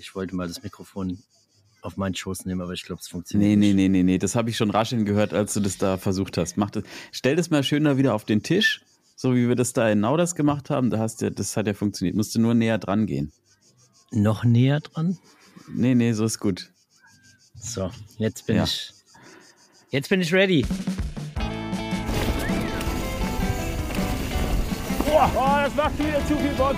ich wollte mal das Mikrofon auf meinen Schoß nehmen, aber ich glaube, es funktioniert Nee, nee, nicht. nee, nee, nee. Das habe ich schon rascheln gehört, als du das da versucht hast. Mach das, stell das mal schön da wieder auf den Tisch, so wie wir das da in Nauders gemacht haben. Da hast du, das hat ja funktioniert. Musst du nur näher dran gehen. Noch näher dran? Nee, nee, so ist gut. So, jetzt bin Ja. ich. Jetzt bin ich ready. Boah, oh, das macht wieder zu viel Bock.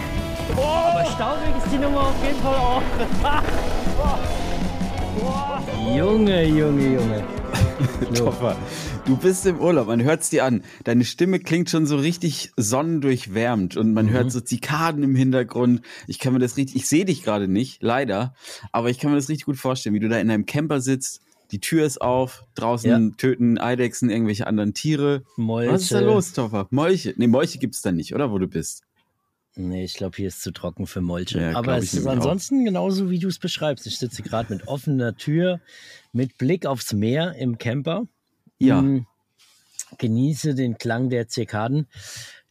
Aber staubig ist die Nummer auf jeden Fall auch. Junge, Junge, Junge. Toffer, du bist im Urlaub, man hört es dir an. Deine Stimme klingt schon so richtig sonnendurchwärmt und man hört so Zikaden im Hintergrund. Ich kann mir das richtig, ich sehe dich gerade nicht, leider, aber ich kann mir das richtig gut vorstellen, wie du da in deinem Camper sitzt, die Tür ist auf, draußen töten Eidechsen irgendwelche anderen Tiere. Molche. Was ist da los, Toffer? Molche? Nee, Molche gibt's da nicht, oder wo du bist? Nee, ich glaube, hier ist zu trocken für Molche. Ja, Aber es ist nämlich auch. ansonsten genauso, wie du es beschreibst. Ich sitze gerade mit offener Tür, mit Blick aufs Meer im Camper. Ja. Mm, Genieße den Klang der Zirkaden,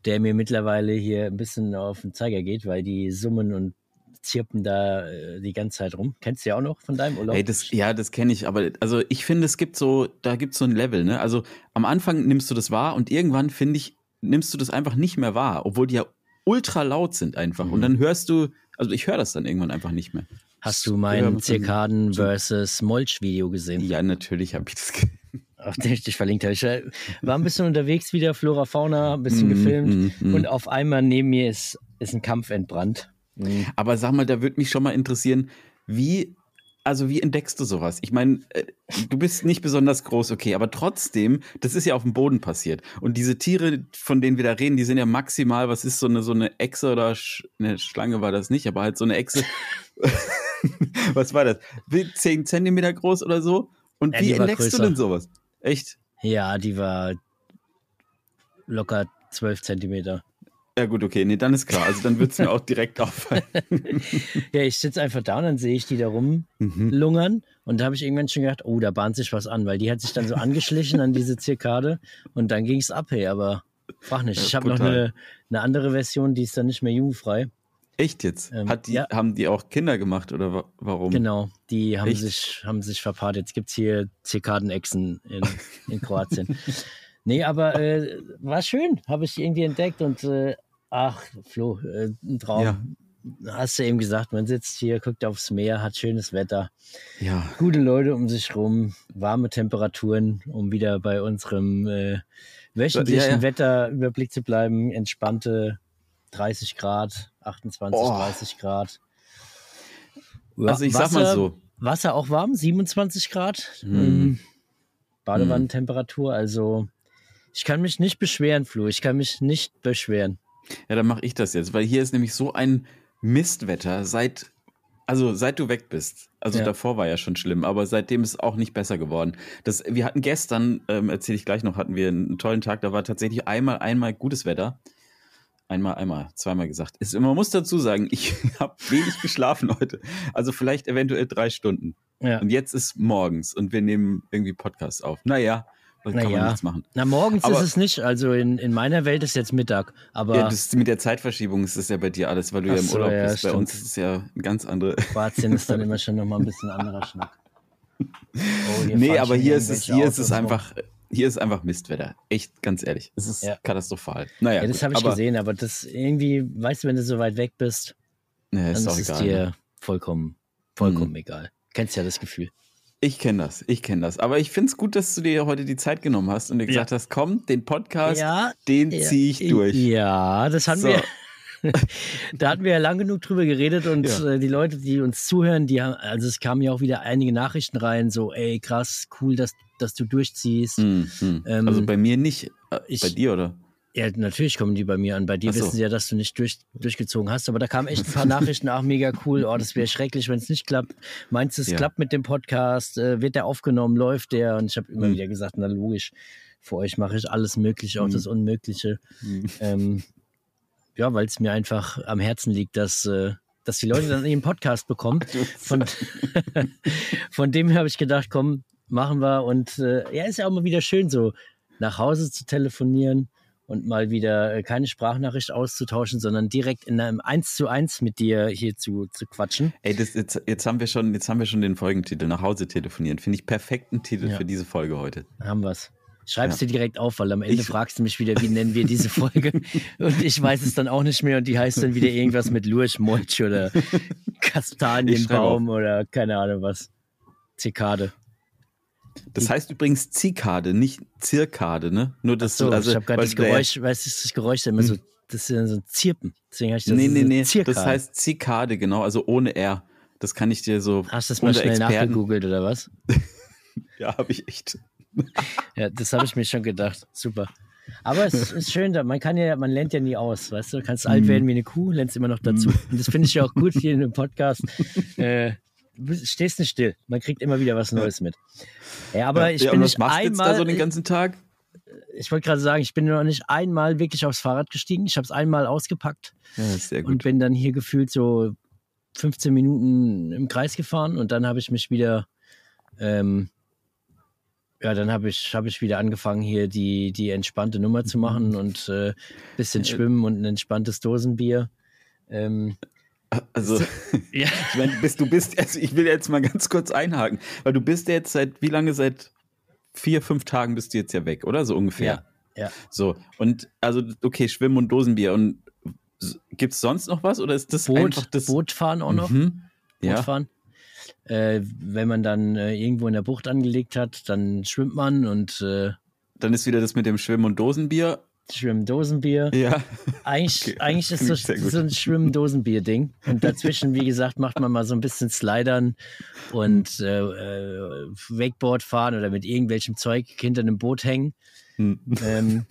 der mir mittlerweile hier ein bisschen auf den Zeiger geht, weil die summen und zirpen da äh, die ganze Zeit rum. Kennst du ja auch noch von deinem Urlaub? Ey, das, ja, das kenne ich, aber also ich finde, es gibt so, da gibt es so ein Level, ne? Also am Anfang nimmst du das wahr und irgendwann, finde ich, nimmst du das einfach nicht mehr wahr, obwohl die ja ultra laut sind einfach. Und dann hörst du, also ich höre das dann irgendwann einfach nicht mehr. Hast du mein Zirkaden versus Molch-Video gesehen? Ja, natürlich habe ich das ge- auf den ich dich verlinkt habe. Ich war ein bisschen unterwegs wieder, Flora Fauna, ein bisschen Mm, gefilmt mm, mm. und auf einmal neben mir ist, ist ein Kampf entbrannt. Mm. Aber sag mal, da würde mich schon mal interessieren, wie, also wie entdeckst du sowas? Ich meine, äh, du bist nicht besonders groß, okay, aber trotzdem, das ist ja auf dem Boden passiert. Und diese Tiere, von denen wir da reden, die sind ja maximal, was ist so eine, so eine Echse oder Sch eine Schlange war das nicht, aber halt so eine Echse. was war das? Zehn Zentimeter groß oder so? Und Ja, wie entdeckst du größer. denn sowas? Echt? Ja, die war locker 12 Zentimeter. Ja, gut, okay, nee, dann ist klar. Also dann wird es mir auch direkt auffallen. Ja, ich sitze einfach da und dann sehe ich die da rumlungern und da habe ich irgendwann schon gedacht, oh, da bahnt sich was an, weil die hat sich dann so angeschlichen an diese Zirkade und dann ging es ab, hey, aber frag nicht. Ja, Ich habe noch eine, eine andere Version, die ist dann nicht mehr jugendfrei. Echt jetzt? Ähm, die, ja. Haben die auch Kinder gemacht oder wa warum? Genau, die haben Echt? sich, haben sich verpaart. Jetzt gibt es hier Zirkadenechsen in, in Kroatien. nee, aber äh, war schön, habe ich irgendwie entdeckt und äh, ach, Flo, äh, ein Traum. Ja. Hast du eben gesagt, man sitzt hier, guckt aufs Meer, hat schönes Wetter, Ja. gute Leute um sich rum, warme Temperaturen, um wieder bei unserem äh, wöchentlichen Ja, ja. Wetterüberblick zu bleiben. Entspannte 30 Grad, 28, Oh. 30 Grad. Also ich sag mal Wasser- so. Wasser auch warm, 27 Grad. Ähm, Badewannentemperatur, also ich kann mich nicht beschweren, Flo. Ich kann mich nicht beschweren. Ja, dann mache ich das jetzt, weil hier ist nämlich so ein Mistwetter seit, also seit du weg bist. Also Ja. davor war ja schon schlimm, aber seitdem ist es auch nicht besser geworden. Das, wir hatten gestern, ähm, erzähle ich gleich noch, hatten wir einen tollen Tag. Da war tatsächlich einmal, einmal gutes Wetter. Einmal, einmal, zweimal gesagt. Ist, man muss dazu sagen, ich habe wenig geschlafen heute. Also vielleicht eventuell drei Stunden. Ja. Und jetzt ist morgens und wir nehmen irgendwie Podcast auf. Naja, kann man Naja. nichts machen. Na, morgens Aber- ist es nicht. Also in, in meiner Welt ist jetzt Mittag. Aber Ja, das mit der Zeitverschiebung ist das ja bei dir alles, weil du ja Ach im so, Urlaub ja, bist. Bei stimmt. uns ist es ja ein ganz andere. Kroatien ist dann immer schon nochmal ein bisschen anderer Schnack. Oh, nee, aber hier ist es, hier ist es einfach, hier ist einfach Mistwetter. Echt, ganz ehrlich. Es ist Ja. katastrophal. Naja, Ja, das habe ich aber, gesehen, aber das irgendwie, weißt du, wenn du so weit weg bist, Nee, dann ist es egal. dir ne? vollkommen, vollkommen Mhm. egal. Kennst ja das Gefühl. Ich kenne das, ich kenne das. Aber ich finde es gut, dass du dir heute die Zeit genommen hast und dir gesagt hast, komm, den Podcast, Ja, den ziehe ich durch. Ja, das hatten So. wir. da hatten wir ja lang genug drüber geredet und Ja. äh, die Leute, die uns zuhören, die haben, also es kamen ja auch wieder einige Nachrichten rein, so, ey, krass, cool, dass, dass du durchziehst. Hm, hm. Ähm, also bei mir nicht. Äh, ich- bei dir, oder? Ja, natürlich kommen die bei mir an. Bei dir so. wissen sie ja, dass du nicht durch, durchgezogen hast. Aber da kamen echt ein paar Nachrichten, ach, mega cool. Oh, das wäre schrecklich, wenn es nicht klappt. Meinst du, es Ja. klappt mit dem Podcast? Äh, wird der aufgenommen? Läuft der? Und ich habe immer Hm. wieder gesagt, na logisch, für euch mache ich alles Mögliche, auch Hm. das Unmögliche. Hm. Ähm, ja, weil es mir einfach am Herzen liegt, dass, äh, dass die Leute dann ihren Podcast bekommen. Von, von dem habe ich gedacht, komm, machen wir. Und äh, ja, ist ja auch mal wieder schön, so nach Hause zu telefonieren und mal wieder äh, keine Sprachnachricht auszutauschen, sondern direkt in einem 1 zu 1 mit dir hier zu, zu quatschen. Ey, das, jetzt, jetzt, haben wir schon, jetzt haben wir schon den Folgentitel, nach Hause telefonieren. Finde ich perfekten Titel Ja. für diese Folge heute. Haben wir's. Schreib's Ja. dir direkt auf, weil am Ende Ich- fragst du mich wieder, wie nennen wir diese Folge? und ich weiß es dann auch nicht mehr und die heißt dann wieder irgendwas mit Lurch, Molch oder Kastanienbaum oder keine Ahnung was. Zikade. Das heißt übrigens Zikade, nicht Zirkade, ne? Nur das, So, also, ich habe gerade das Geräusch, weißt du, das Geräusch immer so, das ist ja so ein Zirpen. Deswegen habe ich das Nee, nee, nee. Zirkade. Das heißt Zikade, genau, also ohne R. Das kann ich dir so. Hast du das mal schnell Experten- nachgegoogelt oder was? Ja, habe ich echt. Ja, das habe ich mir schon gedacht. Super. Aber es ist schön, man kann ja, man lernt ja nie aus, weißt du? Du kannst alt werden wie eine Kuh, lernst immer noch dazu. Und das finde ich ja auch gut hier in dem Podcast. Äh, stehst nicht still. Man kriegt immer wieder was Neues mit. Ja, aber ich ja, bin nicht machst du jetzt einmal. da so den ganzen Tag? ich wollte gerade sagen, ich bin noch nicht einmal wirklich aufs Fahrrad gestiegen. Ich habe es einmal ausgepackt Ja, und bin dann hier gefühlt so 15 Minuten im Kreis gefahren und dann habe ich mich wieder, ähm, ja, dann habe ich, hab ich wieder angefangen, hier die, die entspannte Nummer zu machen und äh, bisschen schwimmen und ein entspanntes Dosenbier. Ähm, Also, ja, ich meine, bist, du bist, also ich will jetzt mal ganz kurz einhaken, weil du bist ja jetzt seit, wie lange, seit vier, fünf Tagen bist du jetzt ja weg, oder? So ungefähr. ja, ja. So, und also, okay, Schwimmen und Dosenbier. Und gibt es sonst noch was oder ist das einfach Boot, das? Bootfahren auch noch. Mhm. Ja. Bootfahren. Äh, wenn man dann äh, irgendwo in der Bucht angelegt hat, dann schwimmt man und äh, Dann ist wieder das mit dem Schwimmen und Dosenbier. Schwimmt Dosenbier. Ja. Eigentlich, Okay, eigentlich ist das gut. so ein Schwimmen-Dosenbier-Ding. Und dazwischen, wie gesagt, macht man mal so ein bisschen Slidern und äh, äh, Wakeboard fahren oder mit irgendwelchem Zeug hinter einem Boot hängen. Hm. Ähm,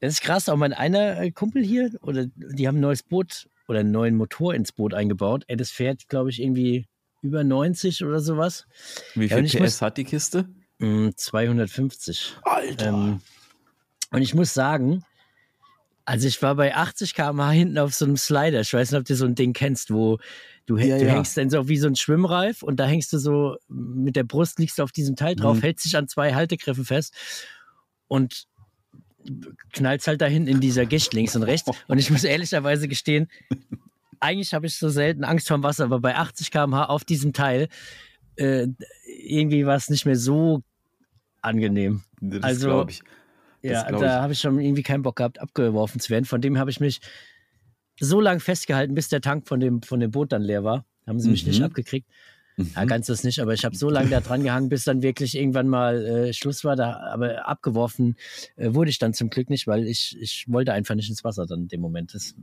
das ist krass. Auch mein einer äh, Kumpel hier, oder die haben ein neues Boot oder einen neuen Motor ins Boot eingebaut. Ey, das fährt, glaube ich, irgendwie über 90 oder sowas. Wie Ja, viel ich PS muss- hat die Kiste? Mm, 250. Alter. Ähm, und ich muss sagen, also ich war bei 80 km/h hinten auf so einem Slider. Ich weiß nicht, ob du so ein Ding kennst, wo du, Ja, du ja. hängst dann so wie so ein Schwimmreif und da hängst du so mit der Brust liegst du auf diesem Teil drauf, Mhm. hältst dich an zwei Haltegriffen fest und knallst halt dahin in dieser Gischt links und rechts. Und ich muss ehrlicherweise gestehen, eigentlich habe ich so selten Angst vorm Wasser, aber bei 80 km/h auf diesem Teil äh, irgendwie war es nicht mehr so angenehm. das also- glaube ich. Ja, da habe ich schon irgendwie keinen Bock gehabt, abgeworfen zu werden. Von dem habe ich mich so lange festgehalten, bis der Tank von dem, von dem Boot dann leer war. Haben sie mich nicht Mhm. abgekriegt. Ja, Mhm. ganz das nicht, aber ich habe so lange da dran gehangen, bis dann wirklich irgendwann mal äh, Schluss war. Da, aber abgeworfen äh, wurde ich dann zum Glück nicht, weil ich, ich wollte einfach nicht ins Wasser dann in dem Moment. Das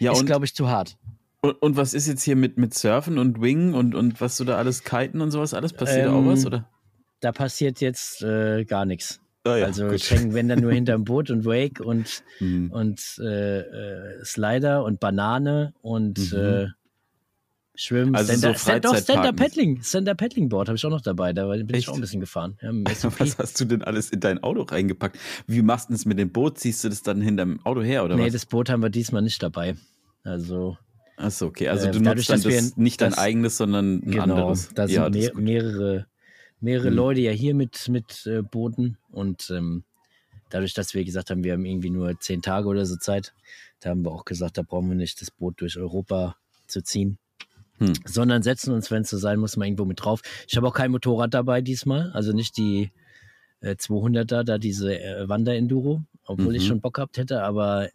Ja, ist, glaube ich, zu hart. und, und was ist jetzt hier mit, mit Surfen und Wingen und, und was du da alles kiten und sowas alles? Passiert Ähm, auch was, oder? Da passiert jetzt äh, gar nichts. Ah, ja, also ich hänge, wenn dann nur hinterm Boot und Wake und Mhm. und äh, äh, Slider und Banane und Mhm. äh, Schwimmen. Also so Stand- doch, Freizeitparken. Stand-Up-Paddling. Stand-Up-Paddling-Board habe ich auch noch dabei. Da bin ich Echt? auch ein bisschen gefahren. Ja. Was hast du denn alles in dein Auto reingepackt? Wie machst du das mit dem Boot? Ziehst du das dann hinterm Auto her oder nee, was? das Boot haben wir diesmal nicht dabei. Also, Achso, okay. Also äh, du dadurch, nutzt dann wir das, nicht dein das- eigenes, sondern ein genau. anderes. Da sind ja, mehr, mehrere, mehrere Mhm. Leute ja hier mit, mit äh, Booten und ähm, dadurch, dass wir gesagt haben, wir haben irgendwie nur zehn Tage oder so Zeit, da haben wir auch gesagt, da brauchen wir nicht das Boot durch Europa zu ziehen. Hm. sondern setzen uns, wenn es so sein muss, mal irgendwo mit drauf. Ich habe auch kein Motorrad dabei diesmal, also nicht die äh, 200er, da diese äh, Wanderenduro, obwohl ich Mhm. schon Bock gehabt hätte, aber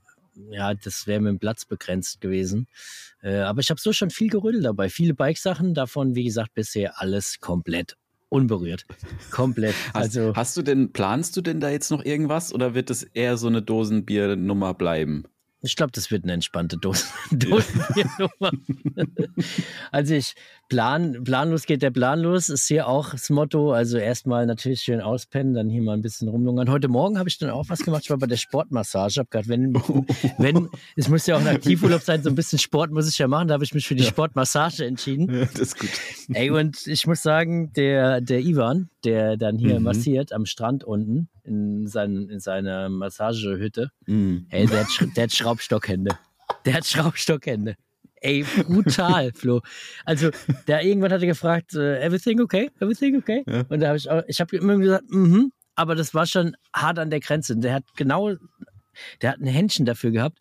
ja, das wäre mit dem Platz begrenzt gewesen. Äh, aber ich habe so schon viel Gerödel dabei, viele Bikesachen, davon, wie gesagt, bisher alles komplett unberührt. Komplett. Hast, also, hast du denn, planst du denn da jetzt noch irgendwas oder wird es eher so eine Dosenbiernummer bleiben? Ich glaube, das wird eine entspannte Dosen Dosenbiernummer. also ich plan, planlos geht der Plan los, ist hier auch das Motto. Also erstmal natürlich schön auspennen, dann hier mal ein bisschen rumlungern. Heute Morgen habe ich dann auch was gemacht. Ich war bei der Sportmassage. Hab gerade, wenn, wenn, es muss ja auch ein Aktivurlaub sein, so ein bisschen Sport muss ich ja machen. Da habe ich mich für die Sportmassage entschieden. Ja, das ist gut. Ey, und ich muss sagen, der, der Ivan, der dann hier Mhm. massiert am Strand unten in, seinen, in seiner Massagehütte, Mhm. Ey, der hat, Sch- der hat Schraubstockhände. Der hat Schraubstockhände. Ey, brutal, Flo. Also, da irgendwann hat er gefragt, äh, everything okay? Everything okay? Ja. Und da habe ich auch, ich habe immer gesagt, mhm, aber das war schon hart an der Grenze. Der hat genau Der hat ein Händchen dafür gehabt.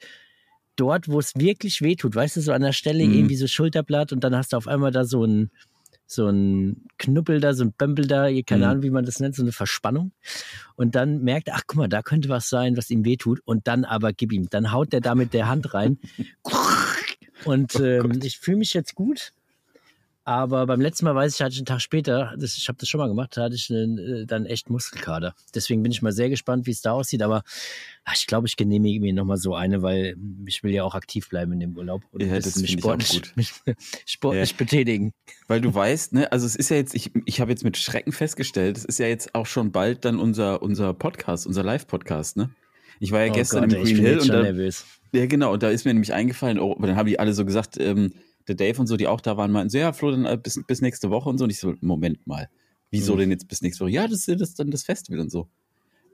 Dort, wo es wirklich wehtut, weißt du, so an der Stelle Mhm. irgendwie so Schulterblatt und dann hast du auf einmal da so ein, so ein Knuppel da, so ein Bömpel da, keine Mhm. Ahnung, wie man das nennt, so eine Verspannung. Und dann merkt er, ach guck mal, da könnte was sein, was ihm wehtut. Und dann aber gib ihm. Dann haut der da mit der Hand rein. Und Oh ähm, ich fühle mich jetzt gut. Aber beim letzten Mal weiß ich, hatte ich einen Tag später, das, ich habe das schon mal gemacht, da hatte ich einen, äh, dann echt Muskelkater. Deswegen bin ich mal sehr gespannt, wie es da aussieht. Aber ach, ich glaube, ich genehmige mir nochmal so eine, weil ich will ja auch aktiv bleiben in dem Urlaub und Ja, das mich ich sportlich, mich sportlich Ja. betätigen. Weil du weißt, ne, also es ist ja jetzt, ich, ich habe jetzt mit Schrecken festgestellt, es ist ja jetzt auch schon bald dann unser, unser Podcast, unser Live-Podcast, ne? Ich war ja Oh gestern Gott, im ich Green bin Hill und da, nervös. ja genau, und da ist mir nämlich eingefallen, oh, dann haben die alle so gesagt, ähm, der Dave und so, die auch da waren, meinten so, ja, Flo, dann äh, bis, bis nächste Woche und so. Und ich so, Moment mal, wieso Hm. denn jetzt bis nächste Woche? Ja, das ist das dann das Festival und so.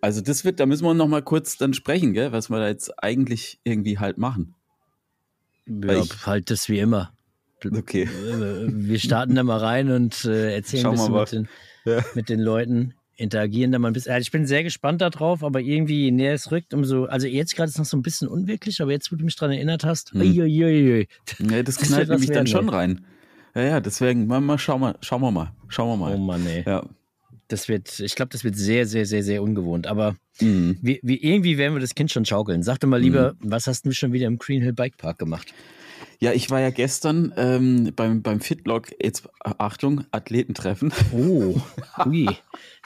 Also das wird, da müssen wir noch mal kurz dann sprechen, gell, was wir da jetzt eigentlich irgendwie halt machen. Ja, ich- halt das wie immer. Okay. Äh, Wir starten da mal rein und äh, erzählen Schauen ein bisschen mal. mit den, Ja. mit den Leuten, interagieren da mal ein bisschen. Also ich bin sehr gespannt darauf, aber irgendwie, je näher es rückt, umso, also jetzt gerade ist noch so ein bisschen unwirklich, aber jetzt, wo du mich dran erinnert hast, Hm. uiuiui. Ja, das Das knallt nämlich dann schon rein. Ja, ja, deswegen, mal, mal, schauen wir, schauen wir mal. Schauen wir mal. Oh Mann, ey. Ja. Das wird, ich glaube, das wird sehr, sehr, sehr, sehr ungewohnt. Aber Mhm. wie, wie, irgendwie werden wir das Kind schon schaukeln. Sag doch mal lieber, was hast du schon wieder im Green Hill Bike Park gemacht? Ja, ich war ja gestern ähm, beim, beim Fitlock, jetzt Achtung, Athletentreffen. Oh, ui.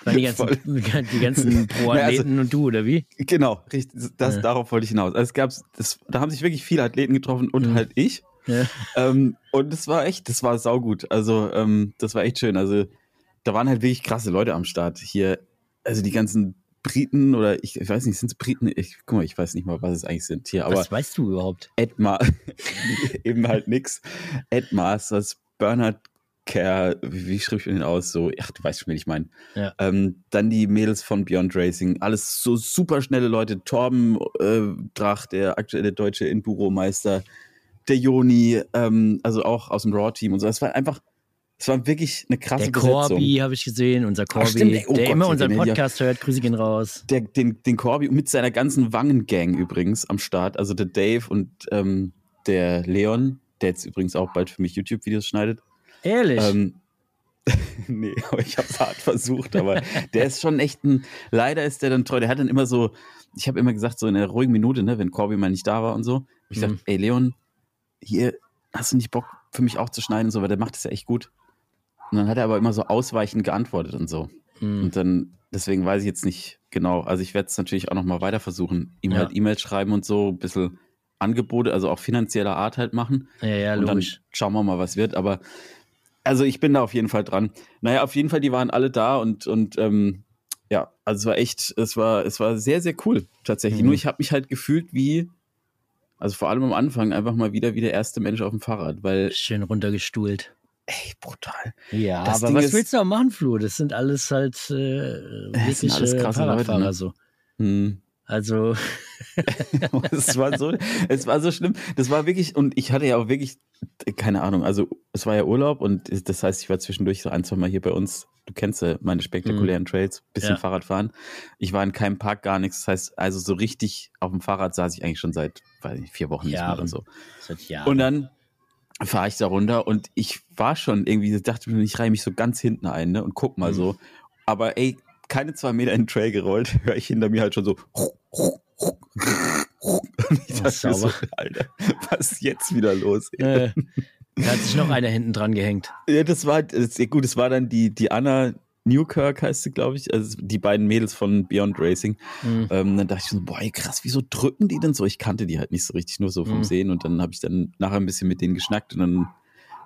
Das waren die ganzen, die ganzen Pro-Athleten und du, oder wie? Genau, richtig. Das, Ja. Darauf wollte ich hinaus. Also es gab, das, da haben sich wirklich viele Athleten getroffen und Mhm. halt ich. Ja. Ähm, und das war echt, das war saugut. Also ähm, das war echt schön. Also da waren halt wirklich krasse Leute am Start. Hier, also die ganzen Briten oder ich, ich weiß nicht, sind es Briten? Ich, guck mal, ich weiß nicht mal, was es eigentlich sind hier. Aber Was weißt du überhaupt? Ed Ma eben halt nix. Ed Masters, Bernhard Kerr, wie, wie schrieb ich den aus? So, ach, du weißt schon, wen ich meine. Ja. Ähm, dann die Mädels von Beyond Racing, alles so super schnelle Leute. Torben äh, Drach, der aktuelle deutsche Enduro-Meister, der Joni, ähm, also auch aus dem Raw-Team und so. Es war einfach, es war wirklich eine krasse Der Besetzung. Corby habe ich gesehen, unser Corby, stimmt, oh der Gott, immer unseren ich ja- Podcast hört. Grüße gehen raus. Der, den, den Corby mit seiner ganzen Wangen-Gang übrigens am Start. Also der Dave und ähm, der Leon, der jetzt übrigens auch bald für mich YouTube-Videos schneidet. Ehrlich? Ähm, nee, ich habe es hart versucht, aber der ist schon echt ein, leider ist der dann treu, der hat dann immer so, ich habe immer gesagt, so in einer ruhigen Minute, ne, wenn Corby mal nicht da war und so, ich Mhm. gesagt, ey Leon, hier, hast du nicht Bock für mich auch zu schneiden und so, weil der macht das ja echt gut. Und dann hat er aber immer so ausweichend geantwortet und so. Hm. Und dann, deswegen weiß ich jetzt nicht genau. Also ich werde es natürlich auch nochmal weiter versuchen. Ihm Ja. halt E-Mails schreiben und so, ein bisschen Angebote, also auch finanzieller Art halt machen. ja, ja, und dann logisch. schauen wir mal, was wird. Aber also ich bin da auf jeden Fall dran. Naja, auf jeden Fall, die waren alle da und, und ähm, ja, also es war echt, es war, es war sehr, sehr cool tatsächlich. Mhm. Nur ich habe mich halt gefühlt wie, also vor allem am Anfang, einfach mal wieder wie der erste Mensch auf dem Fahrrad, weil, Schön runtergestuhlt. Ey, brutal. Ja, Das aber Ding was ist- willst du auch machen, Flo? Das sind alles halt äh, Das sind wirklich alles krasse Leute, ne? so. Hm. Also, es war so, es war so schlimm. Das war wirklich, und ich hatte ja auch wirklich, keine Ahnung, also es war ja Urlaub und das heißt, ich war zwischendurch so ein, zwei Mal hier bei uns. Du kennst ja meine spektakulären Trails, bisschen Ja. Fahrrad fahren. Ich war in keinem Park, gar nichts. Das heißt, also so richtig auf dem Fahrrad saß ich eigentlich schon seit, weiß nicht, vier Wochen nicht mehr Jahren. oder so. seit Jahren. Und dann fahre ich da runter und ich war schon irgendwie, dachte mir, ich reihe mich so ganz hinten ein ne, und guck mal Mhm. so. Aber ey, keine zwei Meter in den Trail gerollt, höre ich hinter mir halt schon so. Und ich dachte so. Alter, was ist jetzt wieder los? äh, da hat sich noch einer hinten dran gehängt. Ja, das war, das, gut, das war dann die, die Anna Newkirk heißt sie, glaube ich, also die beiden Mädels von Beyond Racing. Hm. Ähm, dann dachte ich so, boah, krass, wieso drücken die denn so? Ich kannte die halt nicht so richtig, nur so vom Mhm. Sehen. Und dann habe ich dann nachher ein bisschen mit denen geschnackt und dann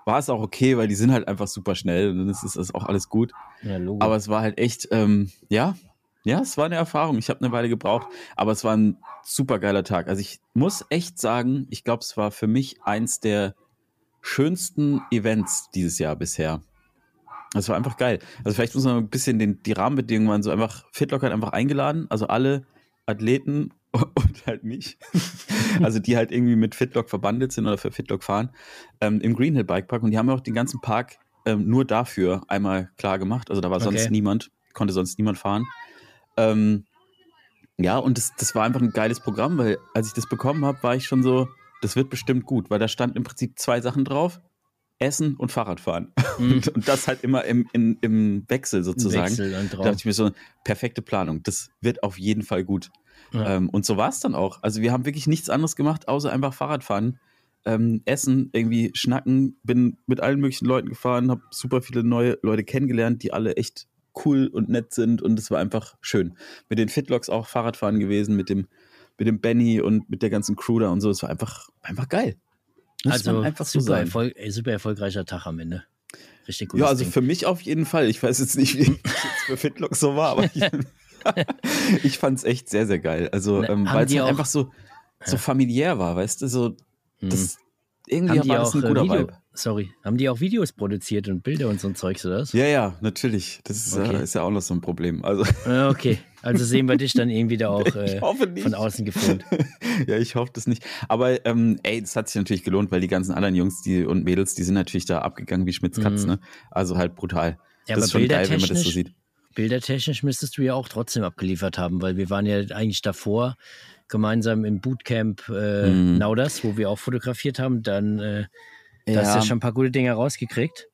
war es auch okay, weil die sind halt einfach super schnell und dann ist es auch alles gut. Ja. Aber es war halt echt, ähm, ja, ja, es war eine Erfahrung. Ich habe eine Weile gebraucht, aber es war ein super geiler Tag. Also ich muss echt sagen, ich glaube, es war für mich eins der schönsten Events dieses Jahr bisher. Es war einfach geil. Also vielleicht muss man ein bisschen den, die Rahmenbedingungen waren so einfach, Fitlock hat einfach eingeladen, also alle Athleten und halt mich. also die halt irgendwie mit Fitlock verbandelt sind oder für Fitlock fahren, ähm, im Green Hill Bike Park und die haben auch den ganzen Park ähm, nur dafür einmal klar gemacht. Also da war sonst Okay. niemand, konnte sonst niemand fahren. Ähm, Ja, und das, das war einfach ein geiles Programm, weil als ich das bekommen habe, war ich schon so, das wird bestimmt gut, weil da stand im Prinzip zwei Sachen drauf. Essen und Fahrradfahren. Mhm. Und, und das halt immer im, im, im Wechsel sozusagen. Wechsel und Da dachte ich mir so, perfekte Planung. Das wird auf jeden Fall gut. Ja. Ähm, und so war es dann auch. Also wir haben wirklich nichts anderes gemacht, außer einfach Fahrradfahren, ähm, essen, irgendwie schnacken. Bin mit allen möglichen Leuten gefahren, habe super viele neue Leute kennengelernt, die alle echt cool und nett sind. Und es war einfach schön. Mit den Fitlogs auch Fahrradfahren gewesen, mit dem, mit dem Benny und mit der ganzen Crew da und so. Es war einfach, einfach geil. Muss Also einfach so super. Erfolg, super erfolgreicher Tag am Ende. Richtig gut. Ja, also für mich auf jeden Fall. Ich weiß jetzt nicht, wie es jetzt für Fitlock so war, aber ich, ich fand es echt sehr, sehr geil. Also, Na, ähm, weil es halt einfach so, so familiär war, weißt du? So, das, irgendwie haben die war auch das ein äh, guter Video, Vibe. sorry, haben die auch Videos produziert und Bilder und so ein Zeugs oder was? Ja, ja, natürlich. Das ist, Okay. ja, ist ja auch noch so ein Problem. Also, Äh, Okay, also sehen wir dich dann irgendwie da auch äh, von außen gefilmt. ja, ich hoffe das nicht. Aber ähm, ey, das hat sich natürlich gelohnt, weil die ganzen anderen Jungs die, und Mädels, die sind natürlich da abgegangen wie Schmitz Katz, Mhm. ne? Also halt brutal. Ja, das aber ist schon geil, wenn man das so sieht. Bildertechnisch müsstest du ja auch trotzdem abgeliefert haben, weil wir waren ja eigentlich davor gemeinsam im Bootcamp äh, Mhm. Nauders, wo wir auch fotografiert haben. Dann äh, da hast du ja schon ein paar gute Dinge rausgekriegt.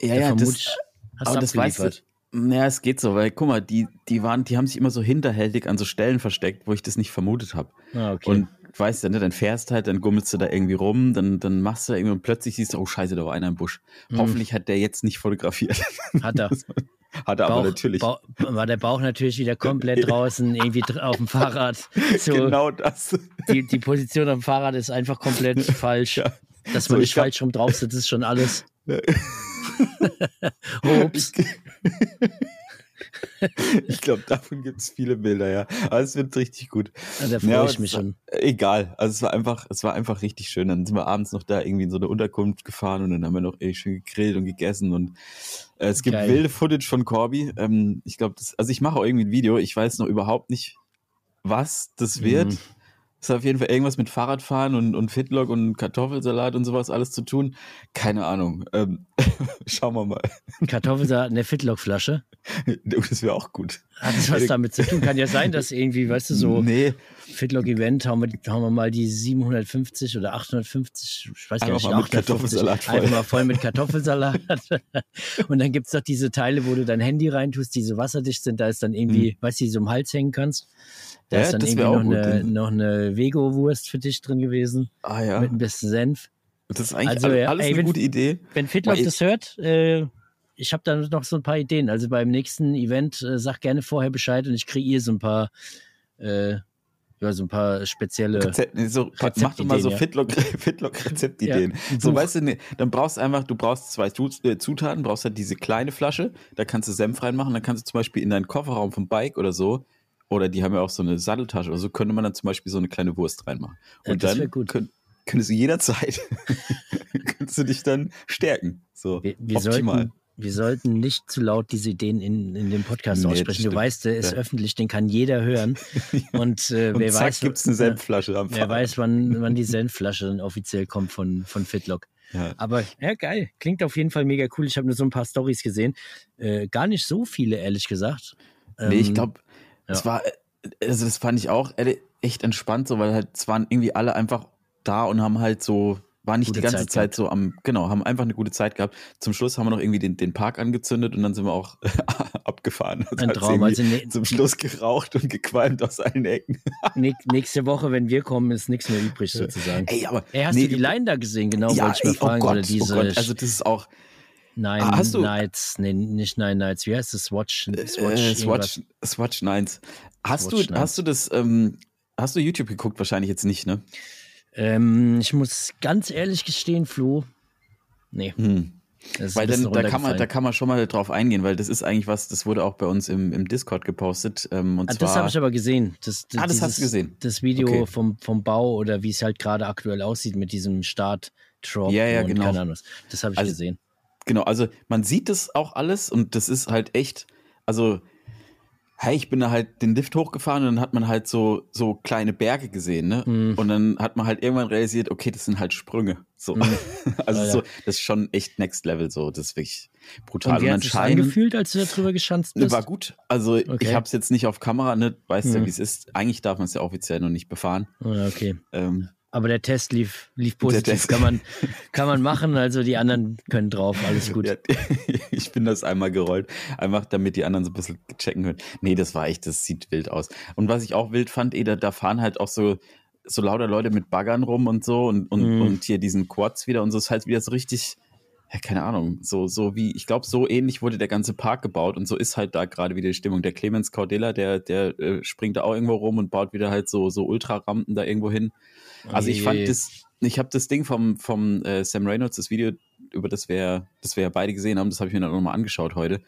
ja, Da ja, das, hast aber du das weißt du. Naja, es geht so, weil guck mal, die, die waren, die haben sich immer so hinterhältig an so Stellen versteckt, wo ich das nicht vermutet habe. Ah, okay. Und weißt du, ne, dann fährst halt, dann gummelst du da irgendwie rum, dann, dann machst du irgendwie und plötzlich siehst du, oh scheiße, da war einer im Busch. Mhm. Hoffentlich hat der jetzt nicht fotografiert. Hat er. hat er aber Bauch, natürlich. Bauch, war der Bauch natürlich wieder komplett draußen, irgendwie auf dem Fahrrad. So, genau das. die, die Position am Fahrrad ist einfach komplett falsch. Ja. Dass So, man ich nicht falsch rum drauf sitzt, ist schon alles. Ups. Ich glaube, davon gibt es viele Bilder, ja. Aber es wird richtig gut. Ja, da freue Ja, ich mich schon. Egal. Also es war einfach, es war einfach richtig schön. Dann sind wir abends noch da irgendwie in so eine Unterkunft gefahren und dann haben wir noch echt schön gegrillt und gegessen und äh, es gibt Geil. wilde Footage von Corby. Ähm, ich glaube, also ich mache auch irgendwie ein Video. Ich weiß noch überhaupt nicht, was das wird. Mhm. Es hat auf jeden Fall irgendwas mit Fahrradfahren und, und Fitlock und Kartoffelsalat und sowas alles zu tun. Keine Ahnung. Ähm, schauen wir mal. Kartoffelsalat in der Fitlock-Flasche. Das wäre auch gut. Hat das was damit zu tun? Kann ja sein, dass irgendwie, weißt du, so Nee, Fitlock-Event, hauen wir, hauen wir mal die 750 oder 850, ich weiß gar nicht, mal mit 850, Kartoffelsalat voll. Einfach mal voll mit Kartoffelsalat. Und dann gibt's doch diese Teile, wo du dein Handy reintust, die so wasserdicht sind, da ist dann irgendwie, weißt du, die so um den Hals hängen kannst. Da. Ja, ist dann das irgendwie noch auch gut, eine, noch eine Vego-Wurst für dich drin gewesen, ah ja. mit ein bisschen Senf. Das ist eigentlich Also, alles, alles ey, eine wenn- gute Idee. Wenn Fitlock das hört, äh, ich habe da noch so ein paar Ideen. Also beim nächsten Event äh, sag gerne vorher Bescheid und ich kreiere so ein paar, äh, ja, so ein paar spezielle. Rezept, so, mach doch mal so ja. Fitlock, Fitlock. Ja, so weißt du, nee, dann brauchst du einfach, du brauchst zwei äh, Zutaten, brauchst halt diese kleine Flasche, da kannst du Senf reinmachen, dann kannst du zum Beispiel in deinen Kofferraum vom Bike oder so, oder die haben ja auch so eine Satteltasche oder so, könnte man dann zum Beispiel so eine kleine Wurst reinmachen. Ja, Und das wär dann könnt, könntest du jederzeit, könntest du dich dann stärken. So, Wir, wir, optimal. sollten, wir sollten nicht zu laut diese Ideen in, in dem Podcast Nee, aussprechen. Du weißt, der ist Ja. öffentlich, den kann jeder hören. Und, äh, Und wer zack, weiß, gibt's eine Senfflasche am Wer Fahrrad. weiß, wann, wann die Senfflasche dann offiziell kommt von, von Fitlock. Ja. Aber ja, geil. Klingt auf jeden Fall mega cool. Ich habe nur so ein paar Stories gesehen. Äh, gar nicht so viele, ehrlich gesagt. Nee, ich Ähm, glaube, es war, also das fand ich auch echt entspannt, so, weil halt, es waren irgendwie alle einfach da und haben halt so, waren nicht Gute die ganze Zeit Zeit, so am, genau, haben einfach eine gute Zeit gehabt. Zum Schluss haben wir noch irgendwie den, den Park angezündet und dann sind wir auch abgefahren. Also Ein Traum. Also ne, Zum Schluss geraucht und gequalmt aus allen Ecken. nächste Woche, wenn wir kommen, ist nichts mehr übrig sozusagen. Ey, aber. Ey, hast nee, du die Line da gesehen? Genau, ja, wollte ich mal ey, oh fragen. Gott, oder diese oh Gott, also das ist auch Nine Ah, hast du- Nights, nee, nicht Nine Nights. Wie heißt es? Swatch? Swatch, äh. Swatch, Swatch 9. Hast Swatch du, hast du das, ähm, hast du YouTube geguckt? Wahrscheinlich jetzt nicht, ne? Ähm, ich muss ganz ehrlich gestehen, Flo. Nee. Hm. Das Weil dann, da kann man, da kann man schon mal drauf eingehen, weil das ist eigentlich was, das wurde auch bei uns im, im Discord gepostet. Ähm, und Ah, zwar, das habe ich aber gesehen. Das, Ah, das hast du gesehen? Das Video Okay. vom, vom Bau oder wie es halt gerade aktuell aussieht mit diesem Start-Drop Ja, ja, und genau. keine Ahnung. Das habe ich Also, gesehen. Genau, also man sieht das auch alles und das ist halt echt, also hey, ich bin da halt den Lift hochgefahren und dann hat man halt so, so kleine Berge gesehen, ne? Mhm. Und dann hat man halt irgendwann realisiert, okay, das sind halt Sprünge. So. Mhm. Also Ja, ja. so, das ist schon echt Next Level, so. Das ist wirklich brutal. Und wie Und anscheinend angefühlt, als du da drüber geschanzt Ne, bist? war gut. Also Okay. ich habe es jetzt nicht auf Kamera, ne? Weißt ja, Mhm. wie es ist. Eigentlich darf man es ja offiziell noch nicht befahren. Ah, okay. Ähm, Aber der Test lief, lief positiv. Test- Kann, man, kann man machen, also die anderen können drauf, alles gut. Ja, ich bin das einmal gerollt, einfach damit die anderen so ein bisschen checken können. Nee, das war echt, das sieht wild aus. Und was ich auch wild fand, eh, da, da fahren halt auch so, so lauter Leute mit Baggern rum und so und, und, Mhm. und hier diesen Quads wieder und so ist halt wieder so richtig, ja, keine Ahnung, so, so wie, ich glaube, so ähnlich wurde der ganze Park gebaut und so ist halt da gerade wieder die Stimmung. Der Clemens Cordella, der, der äh, springt da auch irgendwo rum und baut wieder halt so, so Ultrarampen da irgendwo hin. Also ich fand das, ich habe das Ding vom, vom äh, Sam Reynolds, das Video, über das wir, das wir ja beide gesehen haben, das habe ich mir dann nochmal angeschaut heute.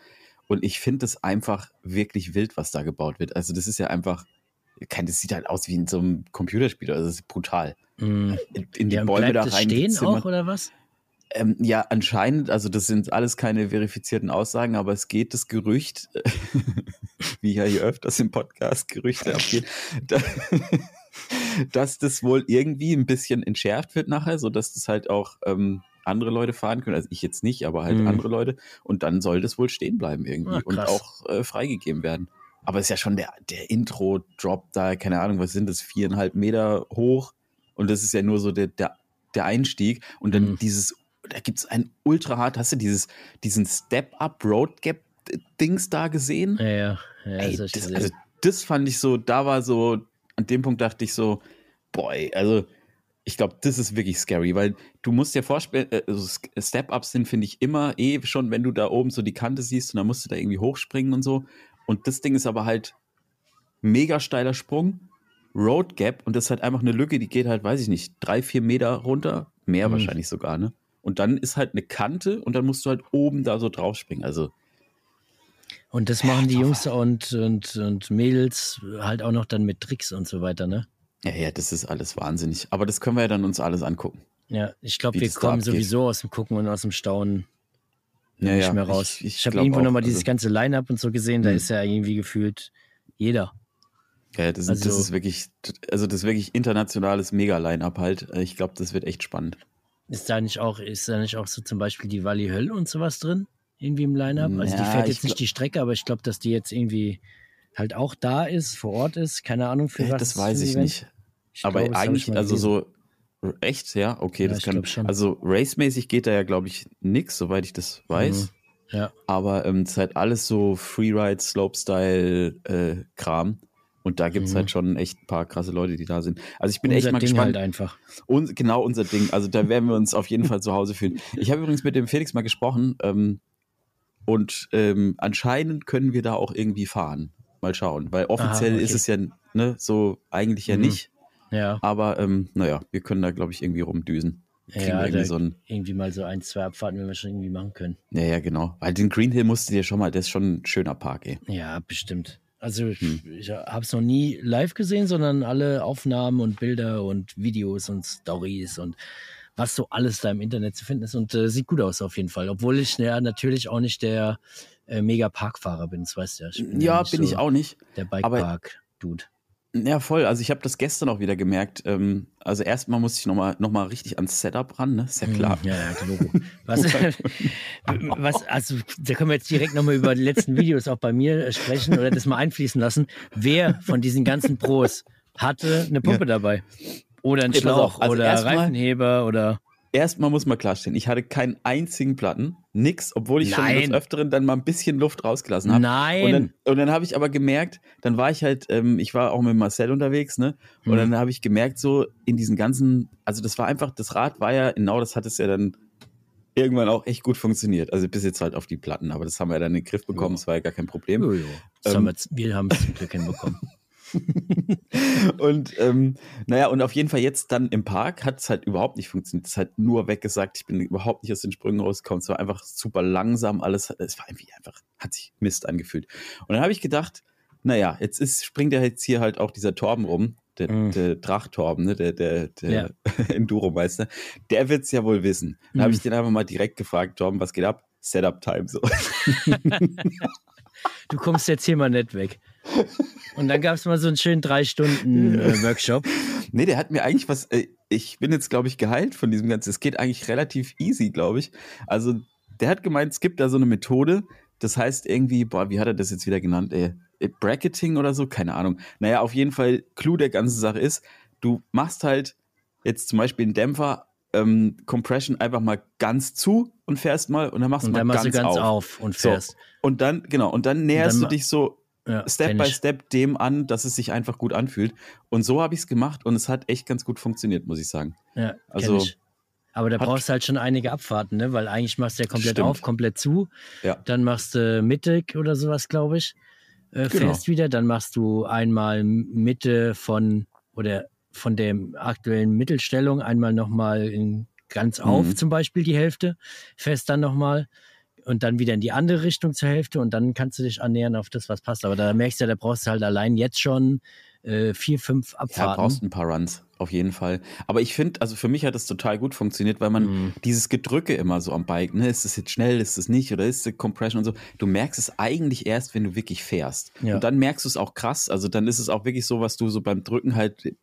Und ich finde das einfach wirklich wild, was da gebaut wird. Also das ist ja einfach, kein, das sieht halt aus wie in so einem Computerspiel. Also das ist brutal. Mhm. In, in die Ja, Bäume da rein. stehen auch, oder was? Ähm, ja, anscheinend, also das sind alles keine verifizierten Aussagen, aber es geht das Gerücht, wie ja hier öfters im Podcast Gerüchte abgehen, da, dass das wohl irgendwie ein bisschen entschärft wird nachher, sodass das halt auch ähm, andere Leute fahren können. Also ich jetzt nicht, aber halt Mhm. andere Leute. Und dann soll das wohl stehen bleiben irgendwie Ah, und auch äh, freigegeben werden. Aber es ist ja schon der, der Intro-Drop da, keine Ahnung, was sind das, viereinhalb Meter hoch. Und das ist ja nur so der, der, der Einstieg. Und dann Mhm. dieses, da gibt es ein ultra hart, hast du dieses, diesen Step-Up-Road-Gap-Dings da gesehen? Ja, ja. ja Ey, das also, das fand ich so, da war so, an dem Punkt dachte ich so, boy, also ich glaube, das ist wirklich scary, weil du musst dir vorstellen, äh, also Step-Ups sind, finde ich, immer eh schon, wenn du da oben so die Kante siehst und dann musst du da irgendwie hochspringen und so. Und das Ding ist aber halt mega steiler Sprung, Road Gap und das ist halt einfach eine Lücke, die geht halt, weiß ich nicht, drei, vier Meter runter, mehr Mhm. wahrscheinlich sogar, ne? Und dann ist halt eine Kante und dann musst du halt oben da so draufspringen. Also, Und das machen die Jungs und, und, und Mädels halt auch noch dann mit Tricks und so weiter, ne? ja, ja, das ist alles wahnsinnig. Aber das können wir ja dann uns alles angucken. Ja, ich glaube, wir kommen sowieso aus dem Gucken und aus dem Staunen Ja, nicht ja, mehr raus. ich- Ich, ich habe irgendwo nochmal also- dieses ganze Line-Up und so gesehen, da Mhm. ist ja irgendwie gefühlt jeder. Ja, das, Also- das ist wirklich, also das ist wirklich internationales Mega-Line-Up halt. Ich glaube, das wird echt spannend. Ist da nicht auch, ist da nicht auch so zum Beispiel die Wally Höll und sowas drin? Irgendwie im Line-Up? Also die fährt jetzt nicht die Strecke, aber ich glaube, dass die jetzt irgendwie halt auch da ist, vor Ort ist. Keine Ahnung für was. das weiß ich Event. nicht. Ich Aber ich eigentlich, also so, echt, ja, okay, Ja, das kann. glaub schon. Also racemäßig geht da ja, glaube ich, nix, soweit ich das weiß. Mhm. Ja. Aber ähm, es ist halt alles so Freeride, Slopestyle-Kram. Und da gibt es Mhm. halt schon echt ein paar krasse Leute, die da sind. Also ich bin Unser echt mal Ding gespannt. halt einfach. Un genau unser Ding. Also da werden wir uns auf jeden Fall zu Hause fühlen. Ich habe übrigens mit dem Felix mal gesprochen ähm, und ähm, anscheinend können wir da auch irgendwie fahren. Mal schauen, weil offiziell okay. ist es ja ne, so eigentlich ja Mhm. nicht. Ja, Aber ähm, naja, wir können da glaube ich irgendwie rumdüsen. Kriegen ja wir irgendwie so ein, irgendwie mal so ein, zwei Abfahrten, wenn wir schon irgendwie machen können. ja, ja, genau. Weil den Green Hill musst du dir schon mal, das ist schon ein schöner Park, ey. Ja, bestimmt. Also Hm. ich habe es noch nie live gesehen, sondern alle Aufnahmen und Bilder und Videos und Stories und was so alles da im Internet zu finden ist. Und äh, sieht gut aus auf jeden Fall. Obwohl ich ja natürlich auch nicht der äh, Mega-Parkfahrer bin, das weißt du ja. Ich bin Ja, nicht bin so ich auch nicht. Der Bikepark-Dude. Ja, voll. Also ich habe das gestern auch wieder gemerkt. Ähm, also erstmal muss ich nochmal noch mal richtig ans Setup ran, ne? Ist ja klar. Ja, ja, Logo. Was, was, also, da können wir jetzt direkt nochmal über die letzten Videos auch bei mir äh, sprechen oder das mal einfließen lassen. Wer von diesen ganzen Pros hatte eine Pumpe dabei? Oder einen Schlauch also oder Reifenheber oder. Erstmal muss man klarstellen, ich hatte keinen einzigen Platten, nix, obwohl ich schon Nein. des Öfteren dann mal ein bisschen Luft rausgelassen habe. Nein! Und dann, und dann habe ich aber gemerkt, dann war ich halt, ähm, ich war auch mit Marcel unterwegs, ne? Und Mhm. dann habe ich gemerkt, so in diesen ganzen, also das war einfach, das Rad war ja, genau das hat es ja dann irgendwann auch echt gut funktioniert. Also bis jetzt halt auf die Platten, aber das haben wir ja dann in den Griff bekommen, das war ja gar kein Problem. Jojo. Das Ähm, haben wir, wir haben es zum Glück hinbekommen. und ähm, naja, und auf jeden Fall jetzt dann im Park hat es halt überhaupt nicht funktioniert. Es ist halt nur weggesagt. Ich bin überhaupt nicht aus den Sprüngen rausgekommen. Es war einfach super langsam alles. Es war irgendwie einfach, hat sich Mist angefühlt. Und dann habe ich gedacht, naja, jetzt ist, springt ja jetzt hier halt auch dieser Torben rum, der, Mhm. der Drach-Torben, ne? der, der, der Ja. Enduro-Meister. Der wird es ja wohl wissen. Dann habe Mhm. ich den einfach mal direkt gefragt, Torben, was geht ab? Setup-Time so. Du kommst jetzt hier mal nicht weg. Und dann gab es mal so einen schönen drei Stunden äh, Workshop. Nee, der hat mir eigentlich was, äh, ich bin jetzt, glaube ich, geheilt von diesem Ganzen. Es geht eigentlich relativ easy, glaube ich. Also, der hat gemeint, es gibt da so eine Methode, das heißt irgendwie, boah, wie hat er das jetzt wieder genannt, ey? Bracketing oder so? Keine Ahnung. Naja, auf jeden Fall, Clou der ganzen Sache ist, du machst halt jetzt zum Beispiel einen Dämpfer, ähm, Compression einfach mal ganz zu und fährst mal und dann machst du Und dann mal machst du ganz, ganz auf. auf und So. fährst. Und dann, genau, und dann näherst dann du dich so Ja, Step by. Step dem an, dass es sich einfach gut anfühlt. Und so habe ich es gemacht und es hat echt ganz gut funktioniert, muss ich sagen. Ja, Also, ich. Aber da brauchst du halt schon einige Abfahrten, ne? Weil eigentlich machst du ja komplett Stimmt. auf, komplett zu. Ja. Dann machst du mittig oder sowas, glaube ich. Äh, Genau. Fährst wieder. Dann machst du einmal Mitte von oder von der aktuellen Mittelstellung einmal nochmal in ganz auf, Mhm. zum Beispiel die Hälfte. Fährst dann nochmal und dann wieder in die andere Richtung zur Hälfte und dann kannst du dich annähern auf das, was passt. Aber da merkst du, da brauchst du halt allein jetzt schon äh, vier, fünf Ja, Abfahrten. brauchst ein paar Runs, auf jeden Fall. Aber ich finde, also für mich hat das total gut funktioniert, weil man Mhm. dieses Gedrücke immer so am Bike, ne, ist es jetzt schnell, ist es nicht oder ist es Compression und so, du merkst es eigentlich erst, wenn du wirklich fährst. Ja. Und dann merkst du es auch krass, also dann ist es auch wirklich so, was du so beim Drücken halt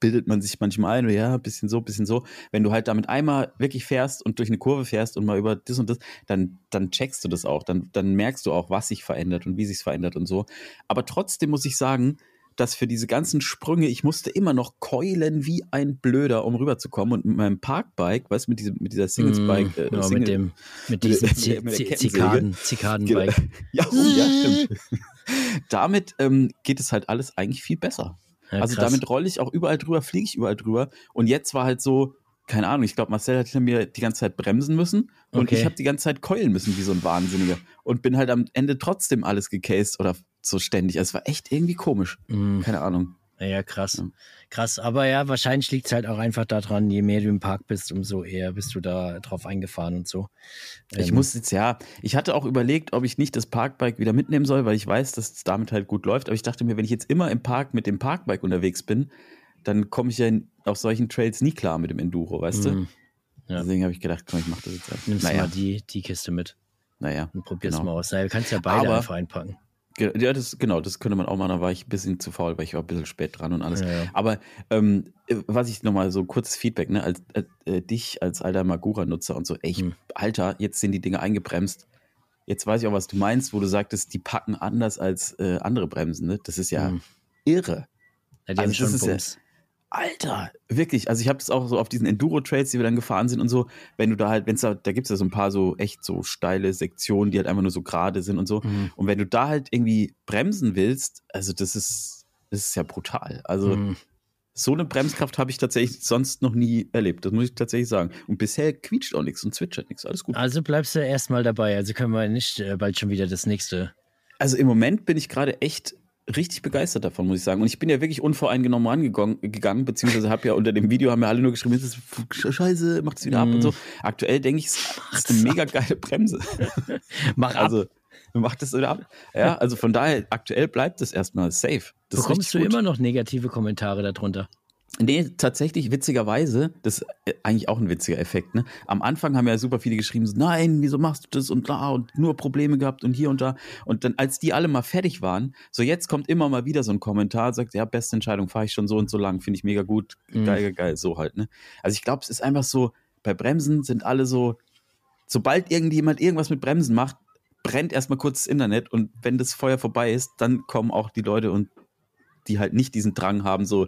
bildet man sich manchmal ein, ja, bisschen so, bisschen so. Wenn du halt damit einmal wirklich fährst und durch eine Kurve fährst und mal über das und das, dann, dann checkst du das auch. Dann, dann merkst du auch, was sich verändert und wie sich verändert und so. Aber trotzdem muss ich sagen, dass für diese ganzen Sprünge, ich musste immer noch keulen wie ein Blöder, um rüberzukommen. Und mit meinem Parkbike, weißt du, mit, diesem, mit dieser Singles-Bike, äh, ja, Single- mit dem mit diesem mit. Zikaden, Zikadenbike. Genau. Ja, oh, ja, stimmt. damit ähm, geht es halt alles eigentlich viel besser. Ja, also krass. damit rolle ich auch überall drüber, fliege ich überall drüber. Und jetzt war halt so, keine Ahnung, ich glaube, Marcel hat hinter mir die ganze Zeit bremsen müssen und Okay. ich habe die ganze Zeit keulen müssen wie so ein Wahnsinniger und bin halt am Ende trotzdem alles gecased oder so ständig. Also es war echt irgendwie komisch. Mhm. Keine Ahnung. Ja, ja, krass. Ja. Krass, aber ja, wahrscheinlich liegt es halt auch einfach daran, je mehr du im Park bist, umso eher bist du da drauf eingefahren und so. Ich Ähm, muss jetzt, ja, ich hatte auch überlegt, ob ich nicht das Parkbike wieder mitnehmen soll, weil ich weiß, dass es damit halt gut läuft. Aber ich dachte mir, wenn ich jetzt immer im Park mit dem Parkbike unterwegs bin, dann komme ich ja auf solchen Trails nie klar mit dem Enduro, weißt du? Mhm. Ja. Deswegen habe ich gedacht, komm, ich mach das jetzt. Halt. Nimmst du Naja, mal die, die Kiste mit naja. und probierst Genau. mal aus. Du kannst ja beide Aber- einfach einpacken. Ja, das, genau, das könnte man auch machen. Da war ich ein bisschen zu faul, weil ich war ein bisschen spät dran und alles. Ja, ja. Aber ähm, äh, was ich nochmal so kurzes Feedback, ne, als äh, äh, dich als alter Magura-Nutzer und so, ey, ich, Hm. Alter, jetzt sind die Dinge eingebremst. Jetzt weiß ich auch, was du meinst, wo du sagtest, die packen anders als äh, andere Bremsen, ne? Das ist ja Hm. irre. Ja, die Also haben schon das ist ja- Bums. Alter, wirklich. Also ich habe das auch so auf diesen Enduro-Trails, die wir dann gefahren sind und so, wenn du da halt, wenn's da, da gibt es ja so ein paar so echt so steile Sektionen, die halt einfach nur so gerade sind und so. Mhm. Und wenn du da halt irgendwie bremsen willst, also das ist, das ist ja brutal. Also Mhm. so eine Bremskraft habe ich tatsächlich sonst noch nie erlebt. Das muss ich tatsächlich sagen. Und bisher quietscht auch nichts und zwitschert nichts. Alles gut. Also bleibst du erstmal dabei. Also können wir nicht äh, bald schon wieder das nächste. Also im Moment bin ich gerade echt richtig begeistert davon, muss ich sagen. Und ich bin ja wirklich unvoreingenommen rangegangen, gegangen, beziehungsweise habe ja unter dem Video haben ja alle nur geschrieben, das ist scheiße, macht es wieder ab Mhm. und so. Aktuell denke ich, es ist eine mega geile Bremse. Mach ab. Also macht es wieder ab. Ja, also von daher, aktuell bleibt es erstmal safe. Das Bekommst du immer noch negative Kommentare darunter? Nee, tatsächlich, witzigerweise, das ist äh, eigentlich auch ein witziger Effekt, ne? Am Anfang haben ja super viele geschrieben, so, nein, wieso machst du das und da und nur Probleme gehabt und hier und da. Und dann, als die alle mal fertig waren, so jetzt kommt immer mal wieder so ein Kommentar, sagt, ja, beste Entscheidung, fahre ich schon so und so lang, finde ich mega gut, Mhm. geil, geil, geil, so halt, ne? Also ich glaube, es ist einfach so, bei Bremsen sind alle so, sobald irgendjemand irgendwas mit Bremsen macht, brennt erstmal kurz das Internet und wenn das Feuer vorbei ist, dann kommen auch die Leute und die halt nicht diesen Drang haben, so,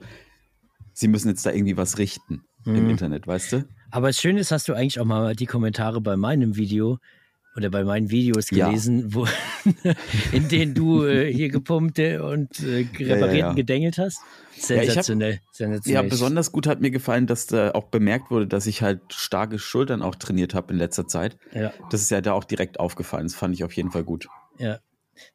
sie müssen jetzt da irgendwie was richten im Mhm. Internet, weißt du? Aber das Schöne ist, hast du eigentlich auch mal die Kommentare bei meinem Video oder bei meinen Videos Ja. gelesen, wo, in denen du äh, hier gepumpte und äh, reparierten ja. gedengelt hast? ich hab- Sensationell. sensationell. Ja, besonders gut hat mir gefallen, dass da auch bemerkt wurde, dass ich halt starke Schultern auch trainiert habe in letzter Zeit. Ja, Das ist ja da auch direkt aufgefallen. Das fand ich auf jeden Fall gut. ja.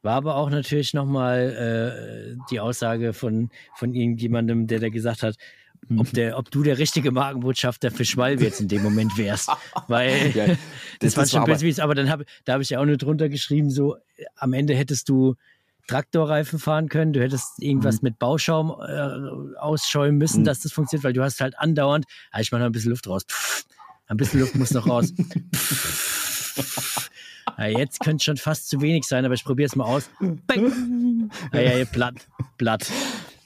War aber auch natürlich nochmal äh, die Aussage von, von irgendjemandem, der da gesagt hat, ob, der, ob du der richtige Markenbotschafter für Schwalbe jetzt in dem Moment wärst. Weil Ja, das, das- war das schon war aber- aber dann hab, da habe ich ja auch nur drunter geschrieben, so äh, am Ende hättest du Traktorreifen fahren können, du hättest irgendwas mit Bauschaum äh, ausschäumen müssen, Mhm. dass das funktioniert, weil du hast halt andauernd, ah, ich mache noch ein bisschen Luft raus, Pff, ein bisschen Luft muss noch raus. Pff. Ja, jetzt könnte schon fast zu wenig sein, aber ich probiere es mal aus. Bang. Ja, ja, ja, platt. Platt.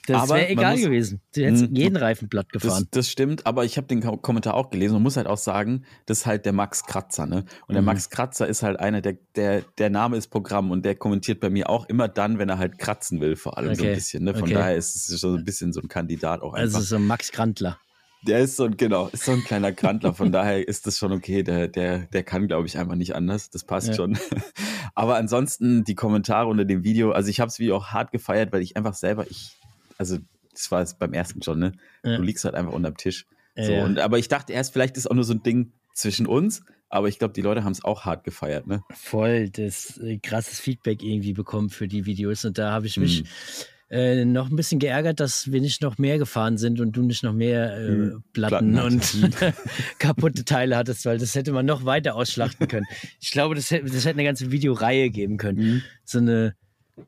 Das Aber wäre egal muss- gewesen. Du hättest Mhm. jeden Reifen platt Das, gefahren. das stimmt, aber ich habe den Ko- Kommentar auch gelesen und muss halt auch sagen, das ist halt der Max Kratzer, ne? Und der Mhm. Max Kratzer ist halt einer, der, der, der Name ist Programm und der kommentiert bei mir auch immer dann, wenn er halt kratzen will, vor allem so ein Okay, bisschen. Ne? Von okay. daher ist es so ein bisschen so ein Kandidat auch einfach. Also so Max Grantler. Der ist so ein, genau, ist so ein kleiner Krantler, von daher ist das schon okay. Der, der, der kann, glaube ich, einfach nicht anders. Das passt Ja. schon. Aber ansonsten die Kommentare unter dem Video, also ich habe das Video auch hart gefeiert, weil ich einfach selber, ich, also das war es beim ersten schon, ne? Ja. Du liegst halt einfach unterm Tisch. So, ja. und, aber ich dachte erst, vielleicht ist auch nur so ein Ding zwischen uns, aber ich glaube, die Leute haben es auch hart gefeiert, ne? Voll das äh, krasses Feedback irgendwie bekommen für die Videos. Und da habe ich mich Hm. Äh, noch ein bisschen geärgert, dass wir nicht noch mehr gefahren sind und du nicht noch mehr äh, Hm, Platten, Platten und kaputte Teile hattest, weil das hätte man noch weiter ausschlachten können. Ich glaube, das hätte, das hätte eine ganze Videoreihe geben können. Mhm. So eine,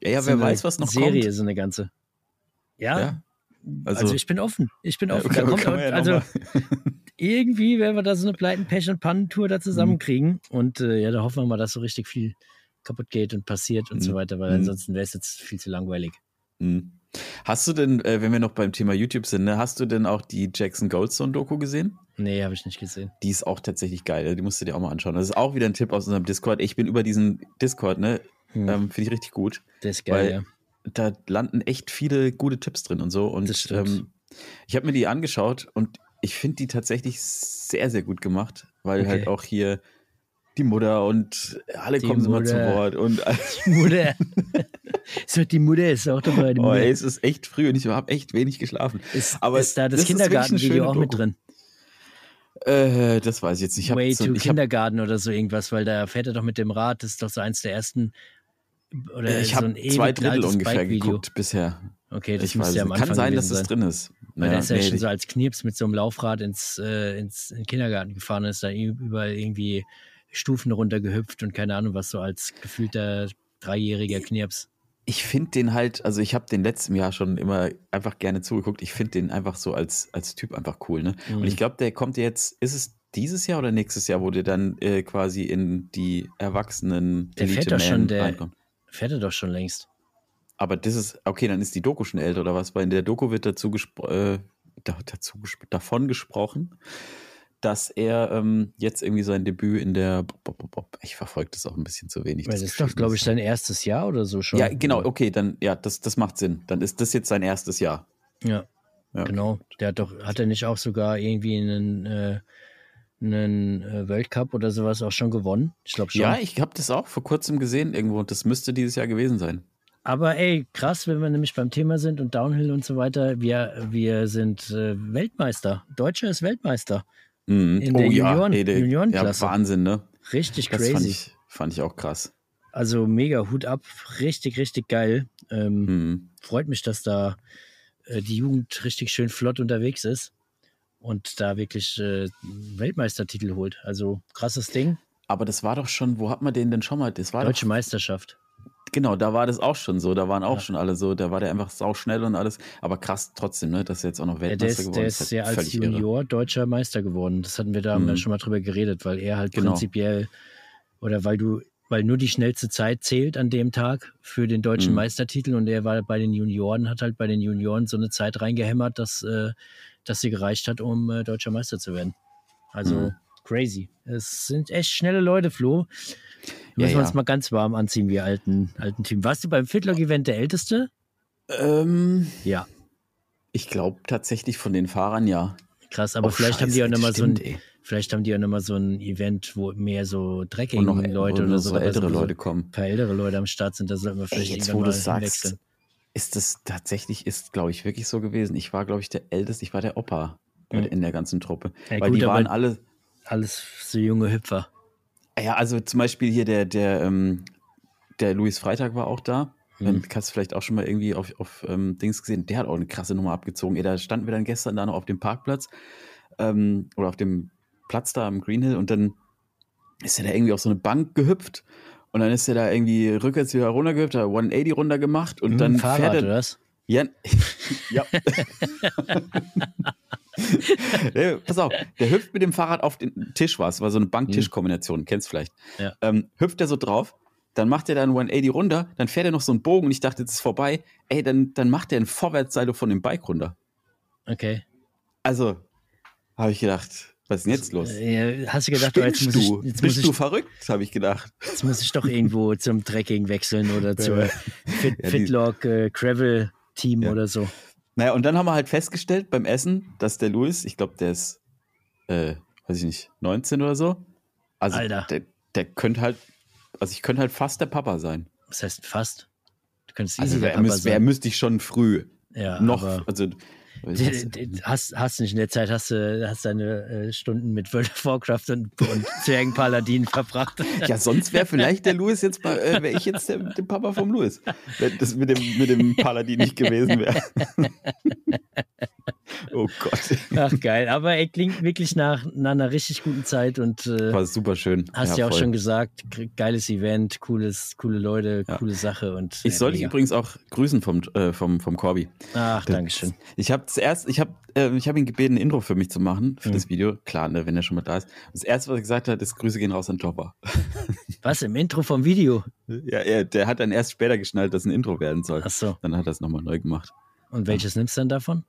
Ja, ja so wer eine weiß, was noch Serie, kommt. so eine ganze. Ja, Ja, also, also- ich bin offen. Ich bin Ja, offen. okay, da kommt ja also irgendwie werden wir da so eine Pleiten, Pech und Pannentour Mhm. da zusammenkriegen. Und äh, ja, da hoffen wir mal, dass so richtig viel kaputt geht und passiert und so Mhm. weiter, weil Mhm. ansonsten wäre es jetzt viel zu langweilig. Mhm. Hast du denn, äh, wenn wir noch beim Thema YouTube sind, ne, hast du denn auch die Jackson Goldstone-Doku gesehen? Nee, habe ich nicht gesehen. Die ist auch tatsächlich geil. Die musst du dir auch mal anschauen. Das ist auch wieder ein Tipp aus unserem Discord. Ich bin über diesen Discord, ne? Hm, Ähm, Finde ich richtig gut. das ist geil, ja. Da landen echt viele gute Tipps drin und so. Das Und stimmt. ähm, ich habe mir die angeschaut und ich finde die tatsächlich sehr, sehr gut gemacht, weil Okay. halt auch hier die Mutter und alle Die kommen immer zu. Wort. Und Die Mutter. so, die Mutter ist auch dabei. Die oh, Mutter. ey, es ist echt früh und ich habe echt wenig geschlafen. ist, aber ist da das, Kindergartenvideo auch mit drin? Äh, das weiß ich jetzt nicht. Ich Way so, to Kindergarten oder so irgendwas, weil da fährt er doch mit dem Rad. Das ist doch so eins der ersten. Oder ich so habe zwei Drittel ungefähr geguckt bisher. Okay, das ich weiß müsste ja es am. Anfang Kann sein, dass das sein. drin ist. Weil der ist ja nee, schon so als Knirps mit so einem Laufrad ins, äh, ins in den Kindergarten gefahren und ist da überall irgendwie Stufen runtergehüpft und keine Ahnung was, so als gefühlter dreijähriger Knirps. ich finde den halt, also ich habe den letzten Jahr schon immer einfach gerne zugeguckt. Ich finde den einfach so als, als Typ einfach cool, ne? Mhm. Und ich glaube, der kommt jetzt, ist es dieses Jahr oder nächstes Jahr, wo der dann äh, quasi in die Erwachsenen Der fährt Elite doch Man schon, der- reinkommt. Fährt er doch schon längst. Aber das ist, okay, dann ist die Doku schon älter oder was? Weil in der Doku wird dazu, gespro äh, da, dazu gespro davon gesprochen, dass er ähm, jetzt irgendwie sein Debüt in der, ich verfolge das auch ein bisschen zu wenig. Weil das das ist doch, glaube ich, sein erstes Jahr oder so schon. Ja, genau, okay, dann, ja, das, das macht Sinn. Dann ist das jetzt sein erstes Jahr. Ja, Ja, genau. Der hat doch, hat er nicht auch sogar irgendwie einen, äh, einen äh, Weltcup oder sowas auch schon gewonnen? Ich glaube schon. Ja, ich habe das auch vor kurzem gesehen irgendwo und das müsste dieses Jahr gewesen sein. Aber ey, krass, wenn wir nämlich beim Thema sind und Downhill und so weiter, wir, wir sind äh, Weltmeister. Deutscher ist Weltmeister. Mhm. In der Junioren- ey, der- Juniorenklasse. Ja, Wahnsinn, ne? Richtig Das crazy. fand ich, fand ich auch krass. Also mega Hut ab, richtig, richtig geil. Ähm, Mhm. Freut mich, dass da äh, die Jugend richtig schön flott unterwegs ist und da wirklich äh, Weltmeistertitel holt. Also krasses Ding. Aber das war doch schon, wo hat man den denn schon mal? Das war Deutsche doch, Meisterschaft. Genau, da war das auch schon so. Da waren auch Ja. schon alle so, da war der einfach sau schnell und alles. Aber krass trotzdem, ne, dass er jetzt auch noch Ja, Weltmeister der ist, geworden der ist. ist halt ja als völlig irre. Junior deutscher Meister geworden. Das hatten wir da Mhm. schon mal drüber geredet, weil er halt Genau. prinzipiell oder weil du, weil nur die schnellste Zeit zählt an dem Tag für den deutschen Mhm. Meistertitel und er war bei den Junioren, hat halt bei den Junioren so eine Zeit reingehämmert, dass, äh, dass sie gereicht hat, um äh, deutscher Meister zu werden. Also Mhm. Crazy. Es sind echt schnelle Leute, Flo. Ja, Müssen wir ja. uns mal ganz warm anziehen, wir alten, alten Team. Warst du beim Fitlock-Event der Älteste? Ähm, Ja, ich glaube tatsächlich von den Fahrern ja. krass. Aber Oh, vielleicht haben die Scheiße, auch nochmal so ein, ey. Vielleicht haben die ja nochmal so ein Event, wo mehr so noch Leute oder so, so ältere wo Leute so kommen. ein paar ältere Leute am Start sind, da sollten wir Ey, vielleicht jetzt irgendwann wo du sagst, hinwechseln. ist das tatsächlich, ist glaube ich wirklich so gewesen. Ich war glaube ich der Älteste, ich war der Opa in der ganzen Truppe. Ja, Weil gut, die waren alle, Alles so junge Hüpfer. ja also zum Beispiel hier der, der, ähm, der Luis Freitag war auch da. Ähm, hast du vielleicht auch schon mal irgendwie auf, auf ähm, Dings gesehen. Der hat auch eine krasse Nummer abgezogen. Ey, da standen wir dann gestern da noch auf dem Parkplatz ähm, oder auf dem Platz da am Green Hill und dann ist er da irgendwie auf so eine Bank gehüpft und dann ist er da irgendwie rückwärts wieder runtergehüpft, hat 180 runter gemacht und Mit dann Fahrrad, fährt er, oder was? Ja. ja. Nee, Pass auf, der hüpft mit dem Fahrrad auf den Tisch was, war so eine Bank-Tisch-Kombination, kennst vielleicht. Ja. Ähm, hüpft er so drauf, dann macht er dann 180 runter, dann fährt er noch so einen Bogen und ich dachte, jetzt ist vorbei. Ey, dann, dann macht er ein Vorwärtssalto von dem Bike runter. Okay. Also, habe ich gedacht, was ist denn jetzt los? Äh, hast du gedacht, oh, jetzt muss du? ich, jetzt Bist muss du ich, verrückt, habe ich gedacht. jetzt muss ich doch irgendwo zum Trekking wechseln oder zur Fit, Ja, Fitlock äh, Gravel Team Ja. oder so. Naja, und dann haben wir halt festgestellt beim Essen, dass der Louis, ich glaube, der ist, äh, weiß ich nicht, 19 oder so. Also, Alter. Der, der könnte halt, also ich könnte halt fast der Papa sein. Das heißt fast. Du könntest Also, easy der wer, Papa müsst, sein. müsste ich schon früh Ja, noch, also, hast, hast nicht in der Zeit, hast du hast deine äh, Stunden mit World of Warcraft und, und Zwergenpaladin verbracht. ja, sonst wäre vielleicht der Louis jetzt, mal, äh, wäre ich jetzt der, der Papa vom Louis, wenn das mit dem, mit dem Paladin nicht gewesen wäre. oh Gott. Ach geil, aber er klingt wirklich nach, nach einer richtig guten Zeit und äh, War super schön. hast ja, auch voll. schon gesagt, geiles Event, cooles, coole Leute, Ja. coole Sache und Ich äh, soll dich übrigens auch grüßen vom, äh, vom, vom Corby. Ach, Dankeschön. Ich habe zuerst, ich habe äh, ich hab ihn gebeten, ein Intro für mich zu machen, für Mhm. das Video. Klar, ne, wenn er schon mal da ist. Das erste, was er gesagt hat, ist Grüße gehen raus an Jobber. Was im Intro vom Video? Ja, er, der hat dann erst später geschnallt, dass ein Intro werden soll. Ach so. Dann hat er es nochmal neu gemacht. Und welches nimmst du dann davon?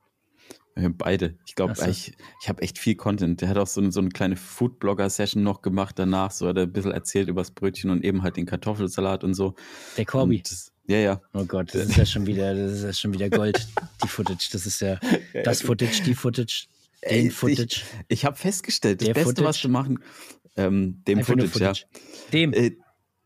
Wir beide. Ich glaube, so. ich, ich habe echt viel Content. Der hat auch so, eine- so eine kleine Foodblogger-Session noch gemacht danach. So hat er ein bisschen erzählt über das Brötchen und eben halt den Kartoffelsalat und so. Der Corby. Das, ja, ja. Oh Gott, das ist ja schon wieder, das ist ja schon wieder Gold. Die Footage, das ist ja das Footage, die Footage, Ey, den ich- Footage. Ich habe festgestellt, das Der Beste, Footage. was du machen, ähm, dem nur Footage, ja. Dem. Äh,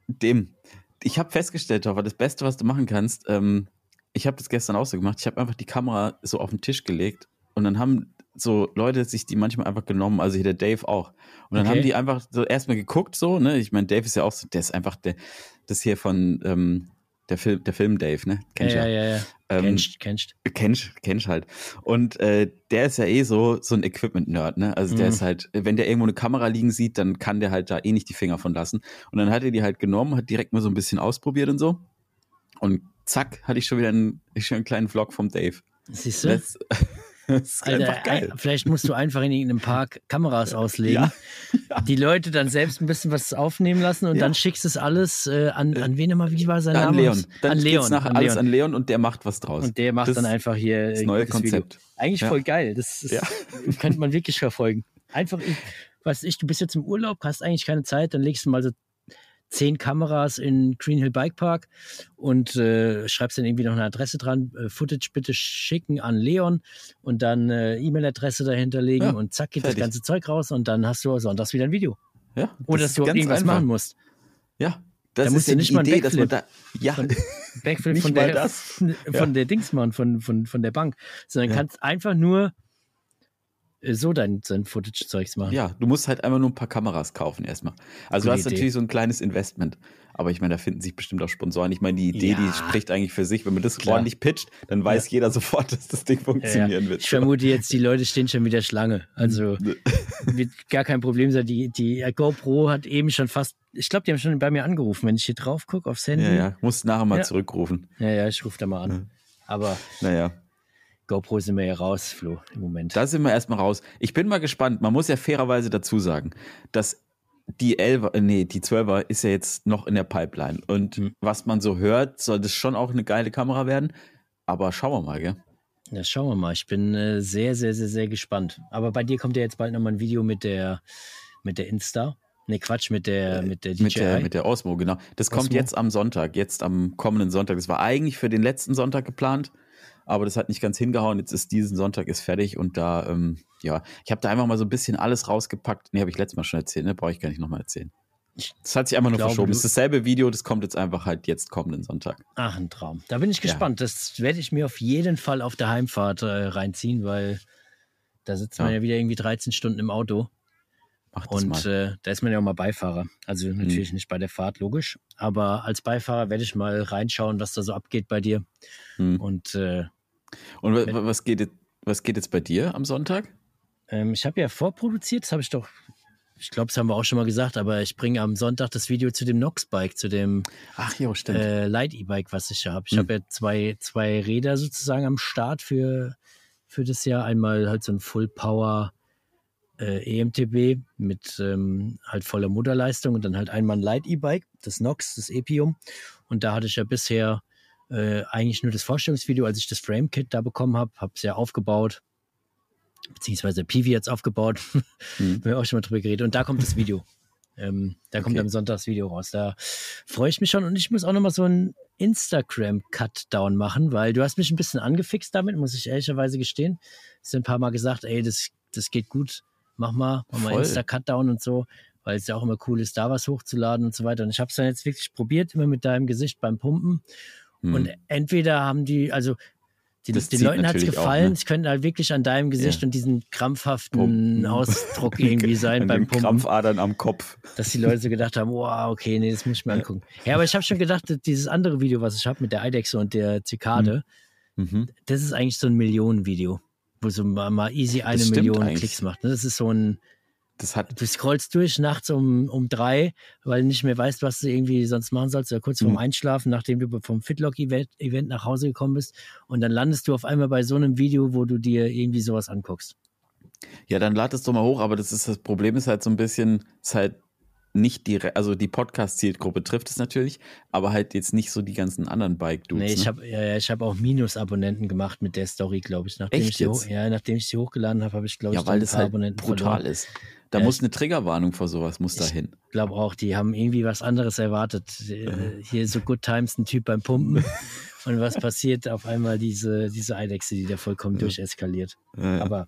dem. Ich habe festgestellt, aber das Beste, was du machen kannst, ähm, ich habe das gestern auch so gemacht, ich habe einfach die Kamera so auf den Tisch gelegt und dann haben so Leute sich die manchmal einfach genommen, also hier der Dave auch. Und dann Okay. haben die einfach so erstmal geguckt, so, ne? Ich meine, Dave ist ja auch so, der ist einfach der, das hier von ähm, der Film, der Film Dave, ne? Ja, Kennst du ja, ja, ja. Ähm, Kennst, kennst. Kennst, kennst halt. Und äh, der ist ja eh so, so ein Equipment-Nerd, ne? Also der Mhm. ist halt, wenn der irgendwo eine Kamera liegen sieht, dann kann der halt da eh nicht die Finger von lassen. Und dann hat er die halt genommen, hat direkt mal so ein bisschen ausprobiert und so. Und zack, hatte ich schon wieder einen, schon einen kleinen Vlog vom Dave. Siehst du? Das, das ist Alter, einfach geil. vielleicht musst du einfach in irgendeinem Park Kameras auslegen, Ja. die Leute dann selbst ein bisschen was aufnehmen lassen und Ja. dann schickst du es alles äh, an, an wen immer, wie war sein an Name? Leon. Dann an Leon. nach an alles Leon. an Leon und der macht was draus. Und der macht Das dann einfach hier das neue gutes Video. Konzept. Eigentlich Ja. voll geil. Das ist, Ja. könnte man wirklich verfolgen. Einfach, ich, weiß ich, du bist jetzt im Urlaub, hast eigentlich keine Zeit, dann legst du mal so zehn Kameras in Green Hill Bike Park und äh, schreibst dann irgendwie noch eine Adresse dran. Äh, Footage bitte schicken an Leon und dann äh, E-Mail-Adresse dahinter legen Ja, und zack geht fertig. das ganze Zeug raus und dann hast du sonntags wieder ein Video. Ja, Ohne das dass du irgendwas einfach. machen musst. Ja, das Da ist musst ja du nicht mal Idee, dass man da, ja, von- Backflip Nicht von mal der, das. von Ja. der Dingsmann, von, von, von der Bank. Sondern Ja. kannst einfach nur so dein, dein Footage-Zeugs machen. Ja, du musst halt einfach nur ein paar Kameras kaufen erstmal. Also du Gute hast Idee. natürlich so ein kleines Investment. Aber ich meine, da finden sich bestimmt auch Sponsoren. Ich meine, die Idee, Ja. die spricht eigentlich für sich. Wenn man das Klar. ordentlich pitcht, dann weiß jeder sofort, dass das Ding Ja, funktionieren ja. wird. Ich vermute jetzt, die Leute stehen schon wieder Schlange. Also wird gar kein Problem sein. Die, die GoPro hat eben schon fast, ich glaube, die haben schon bei mir angerufen. Wenn ich hier drauf gucke aufs Handy. ja, ja, musst nachher mal Ja. zurückrufen. ja, ja, ich rufe da mal an. Aber Naja, GoPro sind wir ja raus, Flo, im Moment. da sind wir erstmal raus. Ich bin mal gespannt. Man muss ja fairerweise dazu sagen, dass die 11, äh, nee, die 12er ist ja jetzt noch in der Pipeline. Und Hm. was man so hört, soll das schon auch eine geile Kamera werden. Aber schauen wir mal, gell? Ja, schauen wir mal. Ich bin äh, sehr, sehr, sehr, sehr gespannt. Aber bei dir kommt ja jetzt bald nochmal ein Video mit der, mit der Insta. Ne, Quatsch, mit der, mit der DJI. Äh, Mit der, mit der Osmo, genau. Das kommt Osmo. jetzt am Sonntag, jetzt am kommenden Sonntag. Das war eigentlich für den letzten Sonntag geplant, aber das hat nicht ganz hingehauen. Jetzt ist diesen Sonntag ist fertig und da, ähm, ja, ich habe da einfach mal so ein bisschen alles rausgepackt. Nee, habe ich letztes Mal schon erzählt, ne? Brauche ich gar nicht nochmal erzählen. Das hat sich einfach nur glaube, verschoben. Das ist dasselbe Video, das kommt jetzt einfach halt jetzt kommenden Sonntag. Ach, ein Traum. Da bin ich gespannt. Das werde ich mir auf jeden Fall auf der Heimfahrt äh, reinziehen, weil da sitzt man Ja. ja wieder irgendwie 13 Stunden im Auto. Mach das Und äh, da ist man ja auch mal Beifahrer. Also natürlich nicht bei der Fahrt, logisch. Aber als Beifahrer werde ich mal reinschauen, was da so abgeht bei dir. Hm. Und äh, Und wa- wa- was geht, jetzt- was geht jetzt bei dir am Sonntag? ähm, ich habe ja vorproduziert, das habe ich doch, ich glaube, das haben wir auch schon mal gesagt, aber ich bringe am Sonntag das Video zu dem Nox-Bike, zu dem Ach jo, stimmt. äh, Light-E-Bike, was ich habe. Ich Hm. habe ja zwei, zwei Räder sozusagen am Start für, für das Jahr. Einmal halt so ein Full-Power äh, EMTB mit ähm, halt voller Motorleistung und dann halt einmal ein Light-E-Bike, das Nox, das Epium. Und da hatte ich ja bisher äh, eigentlich nur das Vorstellungsvideo, als ich das Frame-Kit da bekommen habe, habe es ja aufgebaut, beziehungsweise Pivi jetzt aufgebaut, mhm. wir haben auch schon mal drüber geredet. Und da kommt das Video. Ähm, da kommt okay. am Sonntag das Video raus. Da freue ich mich schon und ich muss auch nochmal so ein Instagram-Cutdown machen, weil du hast mich ein bisschen angefixt damit, muss ich ehrlicherweise gestehen. Es sind ein paar Mal gesagt, ey, das, das geht gut, mach mal, mach mal Insta-Cutdown und so, weil es ja auch immer cool ist, da was hochzuladen und so weiter. Und ich habe es dann jetzt wirklich probiert, immer mit deinem Gesicht beim Pumpen. Hm. Und entweder haben die, also die, den Leuten hat es gefallen. Auch, ne? Es könnte halt wirklich an deinem Gesicht ja. und diesen krampfhaften Pumpen. Ausdruck irgendwie sein beim Pumpen. Krampfadern am Kopf. Dass die Leute so gedacht haben, wow, okay, nee, das muss ich mir angucken. Ja, aber ich habe schon gedacht, dieses andere Video, was ich habe mit der Eidechse und der Zikade, mhm. mhm. das ist eigentlich so ein Millionenvideo, wo so mal, mal easy eine Million eigentlich. Klicks macht. Ne? Das ist so ein das hat du scrollst durch nachts um, um drei, weil du nicht mehr weißt, was du irgendwie sonst machen sollst, oder kurz vorm mhm. Einschlafen, nachdem du vom Fitlock-Event nach Hause gekommen bist. Und dann landest du auf einmal bei so einem Video, wo du dir irgendwie sowas anguckst. Ja, dann lad es doch mal hoch, aber das ist das Problem ist halt so ein bisschen, ist halt nicht die, also die Podcast-Zielgruppe trifft es natürlich, aber halt jetzt nicht so die ganzen anderen Bike-Dudes. Nee, ich ne? habe ja, ich hab auch Minus-Abonnenten gemacht mit der Story, glaube ich. Nachdem Echt ich jetzt? ja, nachdem ich sie hochgeladen habe, habe ich, glaube ich, ja, weil das halt Abonnenten brutal verloren. ist. Da ja, muss eine Triggerwarnung vor sowas, muss da hin. Ich glaube auch, die haben irgendwie was anderes erwartet. Äh, hier so Good Times, ein Typ beim Pumpen. Und was passiert? Auf einmal diese, diese Eidechse, die da vollkommen durcheskaliert. Aber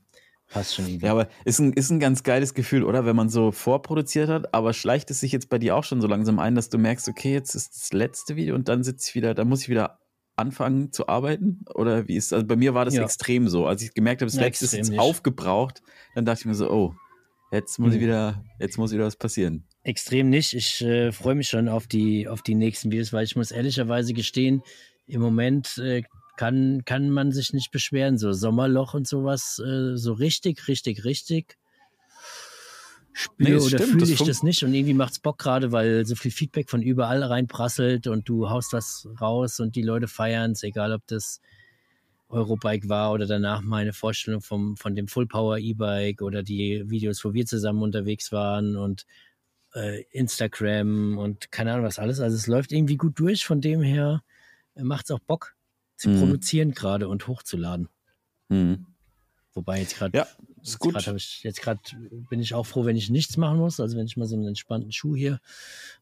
passt schon irgendwie. Ja, aber ist ein, ist ein ganz geiles Gefühl, oder? Wenn man so vorproduziert hat, aber schleicht es sich jetzt bei dir auch schon so langsam ein, dass du merkst, okay, jetzt ist das letzte Video und dann sitze ich wieder, dann muss ich wieder anfangen zu arbeiten? Oder wie ist Also bei mir war das ja. extrem so. Als ich gemerkt habe, das ja, letzte ist jetzt nicht. aufgebraucht, dann dachte ich mir so, oh, Jetzt muss, ich hm. wieder, jetzt muss wieder was passieren. Extrem nicht. Ich äh, freue mich schon auf die, auf die nächsten Videos, weil ich muss ehrlicherweise gestehen, im Moment äh, kann, kann man sich nicht beschweren. So Sommerloch und sowas, äh, so richtig, richtig, richtig spüre nee, oder fühle ich das nicht und irgendwie macht es Bock gerade, weil so viel Feedback von überall reinprasselt und du haust was raus und die Leute feiern es, egal ob das Eurobike war oder danach meine Vorstellung vom, von dem Full Power E-Bike oder die Videos, wo wir zusammen unterwegs waren und äh, Instagram und keine Ahnung was alles. Also es läuft irgendwie gut durch. Von dem her äh, macht es auch Bock zu mhm. produzieren gerade und hochzuladen. Mhm. Wobei jetzt gerade ja, ist gut. jetzt gerade bin ich auch froh, wenn ich nichts machen muss, also wenn ich mal so einen entspannten Schuh hier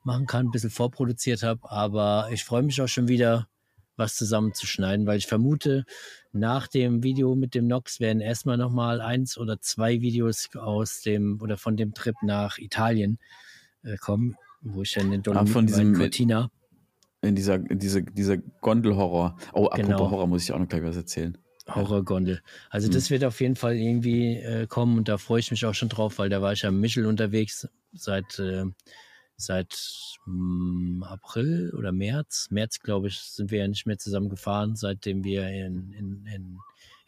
machen kann, ein bisschen vorproduziert habe. Aber ich freue mich auch schon wieder was zusammenzuschneiden, weil ich vermute, nach dem Video mit dem Nox werden erstmal nochmal eins oder zwei Videos aus dem oder von dem Trip nach Italien äh, kommen, wo ich dann in Dolomiten ah, von diesem Cortina. In dieser, in diese, dieser Gondelhorror. Oh, apropos genau. Horror muss ich auch noch gleich was erzählen. Horrorgondel. Also hm. das wird auf jeden Fall irgendwie äh, kommen und da freue ich mich auch schon drauf, weil da war ich ja im Michel unterwegs seit äh, seit hm, April oder März, März glaube ich, sind wir ja nicht mehr zusammen gefahren, seitdem wir in, in, in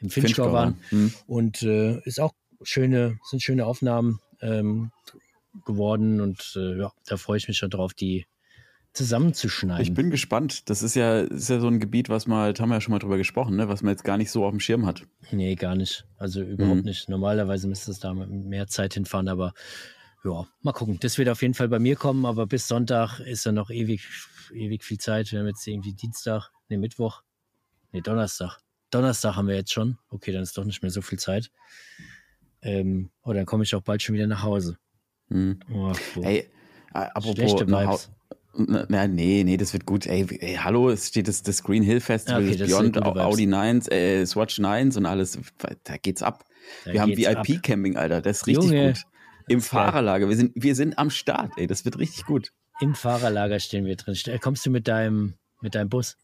im Finchgau waren. Mhm. Und äh, ist auch schöne, sind schöne Aufnahmen ähm, geworden und äh, ja, da freue ich mich schon drauf, die zusammenzuschneiden. Ich bin gespannt. Das ist ja, ist ja so ein Gebiet, was mal, halt, haben wir ja schon mal drüber gesprochen, ne? was man jetzt gar nicht so auf dem Schirm hat. Nee, gar nicht. Also überhaupt mhm. nicht. Normalerweise müsste es da mehr Zeit hinfahren, aber ja, mal gucken. Das wird auf jeden Fall bei mir kommen, aber bis Sonntag ist ja noch ewig, ewig viel Zeit. Wir haben jetzt irgendwie Dienstag, nee, Mittwoch, nee, Donnerstag. Donnerstag haben wir jetzt schon. Okay, dann ist doch nicht mehr so viel Zeit. Ähm, oh, dann komme ich auch bald schon wieder nach Hause. Hm. Oh, hey, apropos nach na, nee, nee, das wird gut. Ey, ey hallo, es steht das, das Green Hill Festival, okay, das Beyond Audi 9, äh, Swatch 9 und alles. Da geht's ab. Da wir haben VIP-Camping, Alter. Das ist richtig Junge, gut. Im Fahrerlager. Wir sind, wir sind am Start, ey. Das wird richtig gut. Im Fahrerlager stehen wir drin. Kommst du mit deinem, mit deinem Bus?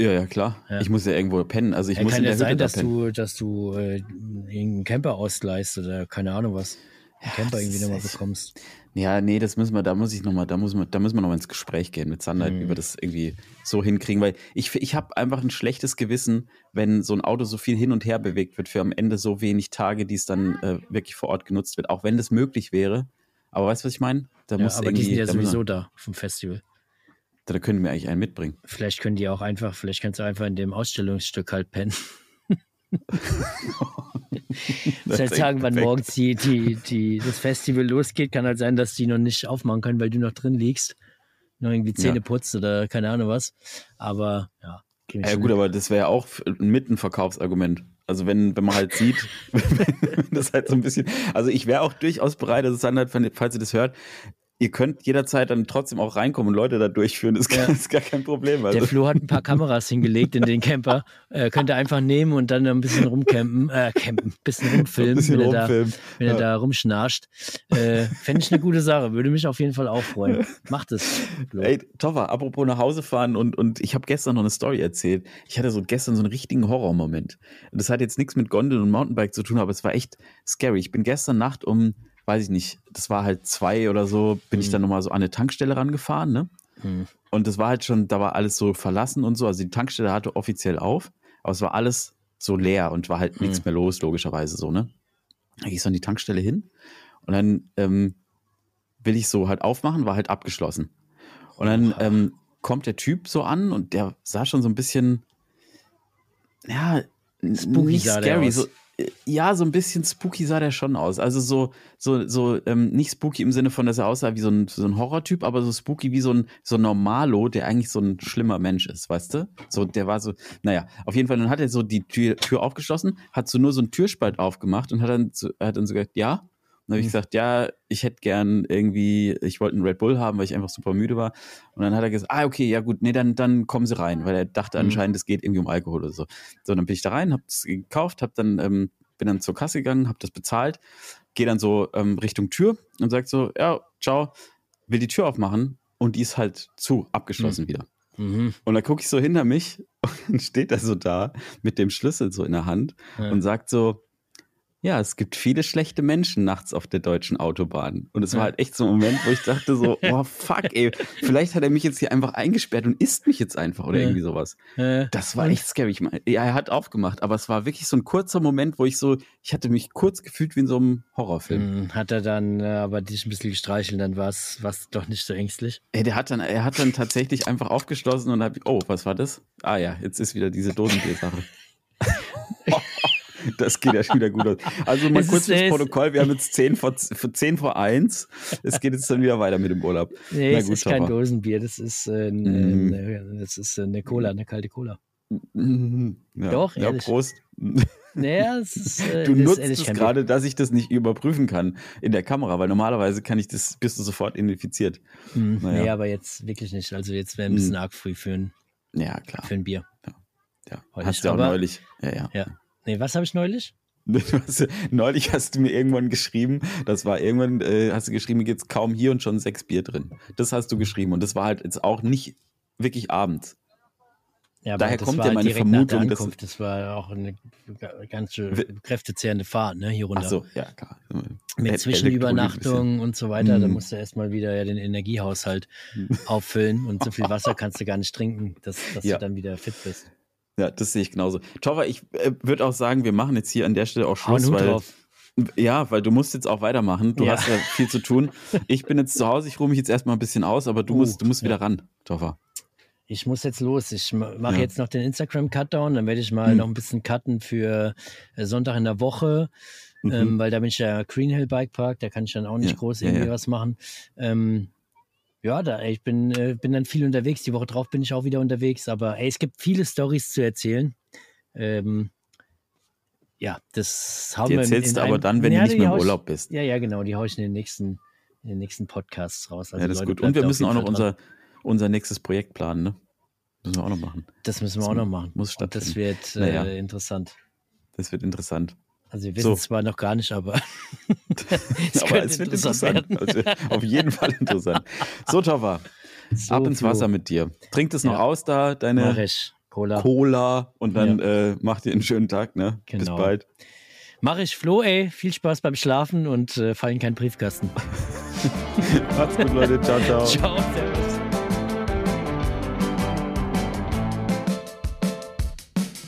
Ja, ja, klar. Ja. Ich muss ja irgendwo pennen. Also ich ja, muss kann ja sein, dass du, dass du äh, irgendeinen Camper ausleihst oder keine Ahnung was. Ja, Camper irgendwie nochmal bekommst. Ja, nee, das müssen wir, da muss ich nochmal, da muss man, da müssen wir nochmal ins Gespräch gehen mit Sander, mhm. wie wir das irgendwie so hinkriegen, weil ich, ich habe einfach ein schlechtes Gewissen, wenn so ein Auto so viel hin und her bewegt wird für am Ende so wenig Tage, die es dann äh, wirklich vor Ort genutzt wird, auch wenn das möglich wäre. Aber weißt du, was ich meine? Da ja, muss aber die sind ja sowieso wir, da vom Festival. Da können wir eigentlich einen mitbringen. Vielleicht können die auch einfach, vielleicht kannst du einfach in dem Ausstellungsstück halt pennen. Seit Tagen, wann morgens die, die, die, das Festival losgeht, kann halt sein, dass die noch nicht aufmachen können, weil du noch drin liegst. Noch irgendwie Zähne ja. putzt oder keine Ahnung was. Aber ja. Ja, gut, aber das wäre ja auch mit ein Verkaufsargument. Also wenn, wenn man halt sieht, das halt so ein bisschen, also ich wäre auch durchaus bereit, das dann halt, falls ihr das hört, ihr könnt jederzeit dann trotzdem auch reinkommen und Leute da durchführen. Das ist, ja. gar, ist gar kein Problem. Also. Der Flo hat ein paar Kameras hingelegt in den Camper. Äh, könnt ihr einfach nehmen und dann ein bisschen rumcampen, äh, campen, ein bisschen rumfilmen, ein bisschen wenn, er, rumfilmen. Da, wenn ja. er da rumschnarcht. Äh, Fände ich eine gute Sache. Würde mich auf jeden Fall auch freuen. Macht es. Flo. Ey, Toffer, apropos nach Hause fahren und, und ich habe gestern noch eine Story erzählt. Ich hatte so gestern so einen richtigen Horrormoment. Das hat jetzt nichts mit Gondel und Mountainbike zu tun, aber es war echt scary. Ich bin gestern Nacht um weiß ich nicht, das war halt zwei oder so, bin mhm. ich dann nochmal so an eine Tankstelle rangefahren, ne? Mhm. Und das war halt schon, da war alles so verlassen und so. Also die Tankstelle hatte offiziell auf, aber es war alles so leer und war halt mhm. nichts mehr los, logischerweise so, ne? Da gehe ich so an die Tankstelle hin und dann ähm, will ich so halt aufmachen, war halt abgeschlossen. Und dann ähm, kommt der Typ so an und der sah schon so ein bisschen, ja, Spooky nicht scary, so, ja, so ein bisschen spooky sah der schon aus. Also so, so, so, ähm, nicht spooky im Sinne von, dass er aussah wie so ein, so ein Horrortyp, aber so spooky wie so ein, so ein Normalo, der eigentlich so ein schlimmer Mensch ist, weißt du? So, der war so, naja, auf jeden Fall, dann hat er so die Tür, Tür aufgeschlossen, hat so nur so einen Türspalt aufgemacht und hat dann hat dann so gesagt, ja. Dann habe ich mhm. gesagt, ja, ich hätte gern irgendwie, ich wollte einen Red Bull haben, weil ich einfach super müde war. Und dann hat er gesagt, ah, okay, ja gut, nee, dann, dann kommen Sie rein, weil er dachte mhm. anscheinend, es geht irgendwie um Alkohol oder so. So, dann bin ich da rein, hab es gekauft, hab dann, ähm, bin dann zur Kasse gegangen, hab das bezahlt, gehe dann so ähm, Richtung Tür und sagt so, ja, ciao, will die Tür aufmachen und die ist halt zu, abgeschlossen mhm. wieder. Mhm. Und dann gucke ich so hinter mich und dann steht er so da mit dem Schlüssel so in der Hand ja. und sagt so, ja, es gibt viele schlechte Menschen nachts auf der deutschen Autobahn. Und es war halt echt so ein Moment, wo ich dachte so, oh fuck, ey, vielleicht hat er mich jetzt hier einfach eingesperrt und isst mich jetzt einfach oder irgendwie sowas. Das war echt scary. Ich meine, ja, er hat aufgemacht, aber es war wirklich so ein kurzer Moment, wo ich so, ich hatte mich kurz gefühlt wie in so einem Horrorfilm. Hm, hat er dann äh, aber dich ein bisschen gestreichelt, dann war es doch nicht so ängstlich. Ey, der hat dann, er hat dann tatsächlich einfach aufgeschlossen und hab, oh, was war das? Ah ja, jetzt ist wieder diese Dosenbier-Sache. Das geht ja schon wieder gut aus. Also mal es kurz fürs Protokoll. Wir haben jetzt 10 vor, 10 vor 1. Es geht jetzt dann wieder weiter mit dem Urlaub. Nee, es ist kein Dosenbier. Das ist, äh, mm. eine, das ist eine Cola, eine kalte Cola. Ja. Doch, ehrlich. Ja, Prost. Naja, es ist, äh, du nutzt es gerade, dass ich das nicht überprüfen kann in der Kamera, weil normalerweise kann ich das, bist du sofort identifiziert. Mm, naja. Nee, aber jetzt wirklich nicht. Also jetzt wäre ein bisschen mm. arg früh für ein, ja, klar. Für ein Bier. Ja, ja. Hast du auch neulich. Ja, ja. ja. Nee, was habe ich neulich? neulich hast du mir irgendwann geschrieben, das war irgendwann, äh, hast du geschrieben, jetzt kaum hier und schon sechs Bier drin. Das hast du geschrieben und das war halt jetzt auch nicht wirklich abends. Ja, Daher kommt ja meine Vermutung, dass das war auch eine ganz kräftezehrende Fahrt, ne, hier runter. Ach so, ja, klar. Mit Zwischenübernachtung und so weiter, mm. da musst du erstmal wieder ja den Energiehaushalt auffüllen und so viel Wasser kannst du gar nicht trinken, dass, dass ja. du dann wieder fit bist. Ja, das sehe ich genauso. Tova, ich äh, würde auch sagen, wir machen jetzt hier an der Stelle auch Schluss, weil drauf. Ja, weil du musst jetzt auch weitermachen. Du ja. hast ja viel zu tun. Ich bin jetzt zu Hause, ich ruhe mich jetzt erstmal ein bisschen aus, aber du uh, musst, du musst ja. wieder ran, Toffer. Ich muss jetzt los. Ich mache ja. jetzt noch den Instagram-Cutdown, dann werde ich mal hm. noch ein bisschen cutten für äh, Sonntag in der Woche. Mhm. Ähm, weil da bin ich ja Green Hill Bike Park, da kann ich dann auch nicht groß irgendwie was machen. Ähm, ja, da, ich bin, äh, bin dann viel unterwegs. Die Woche drauf bin ich auch wieder unterwegs. Aber ey, es gibt viele Stories zu erzähhlen. Ähm, ja, das haben die wir erzählst du aber dann, wenn ja, du nicht mehr im Urlaub bist. Ja, ja, genau. Die haue ich in den nächsten, in den nächsten Podcasts raus. Also ja, das Leute, ist gut. Und wir müssen auch noch unser, unser nächstes Projekt planen, ne? Müssen wir auch noch machen. Das müssen wir das auch noch machen. Muss stattfinden. Das wird äh, naja. interessant. Das wird interessant. Also wir wissen es so. zwar noch gar nicht, aber, es, aber es wird interessant. Also auf jeden Fall interessant. So, Tova, so ab ins. Wasser mit dir. Trink das noch ja. aus da, deine Cola. Cola und dann ja. äh, mach dir einen schönen Tag. Ne? Genau. Bis bald. Mach ich, Flo, ey. Viel Spaß beim Schlafen und äh, fallen keinen Briefkasten. Macht's gut, Leute. Ciao, ciao. Ciao, servus.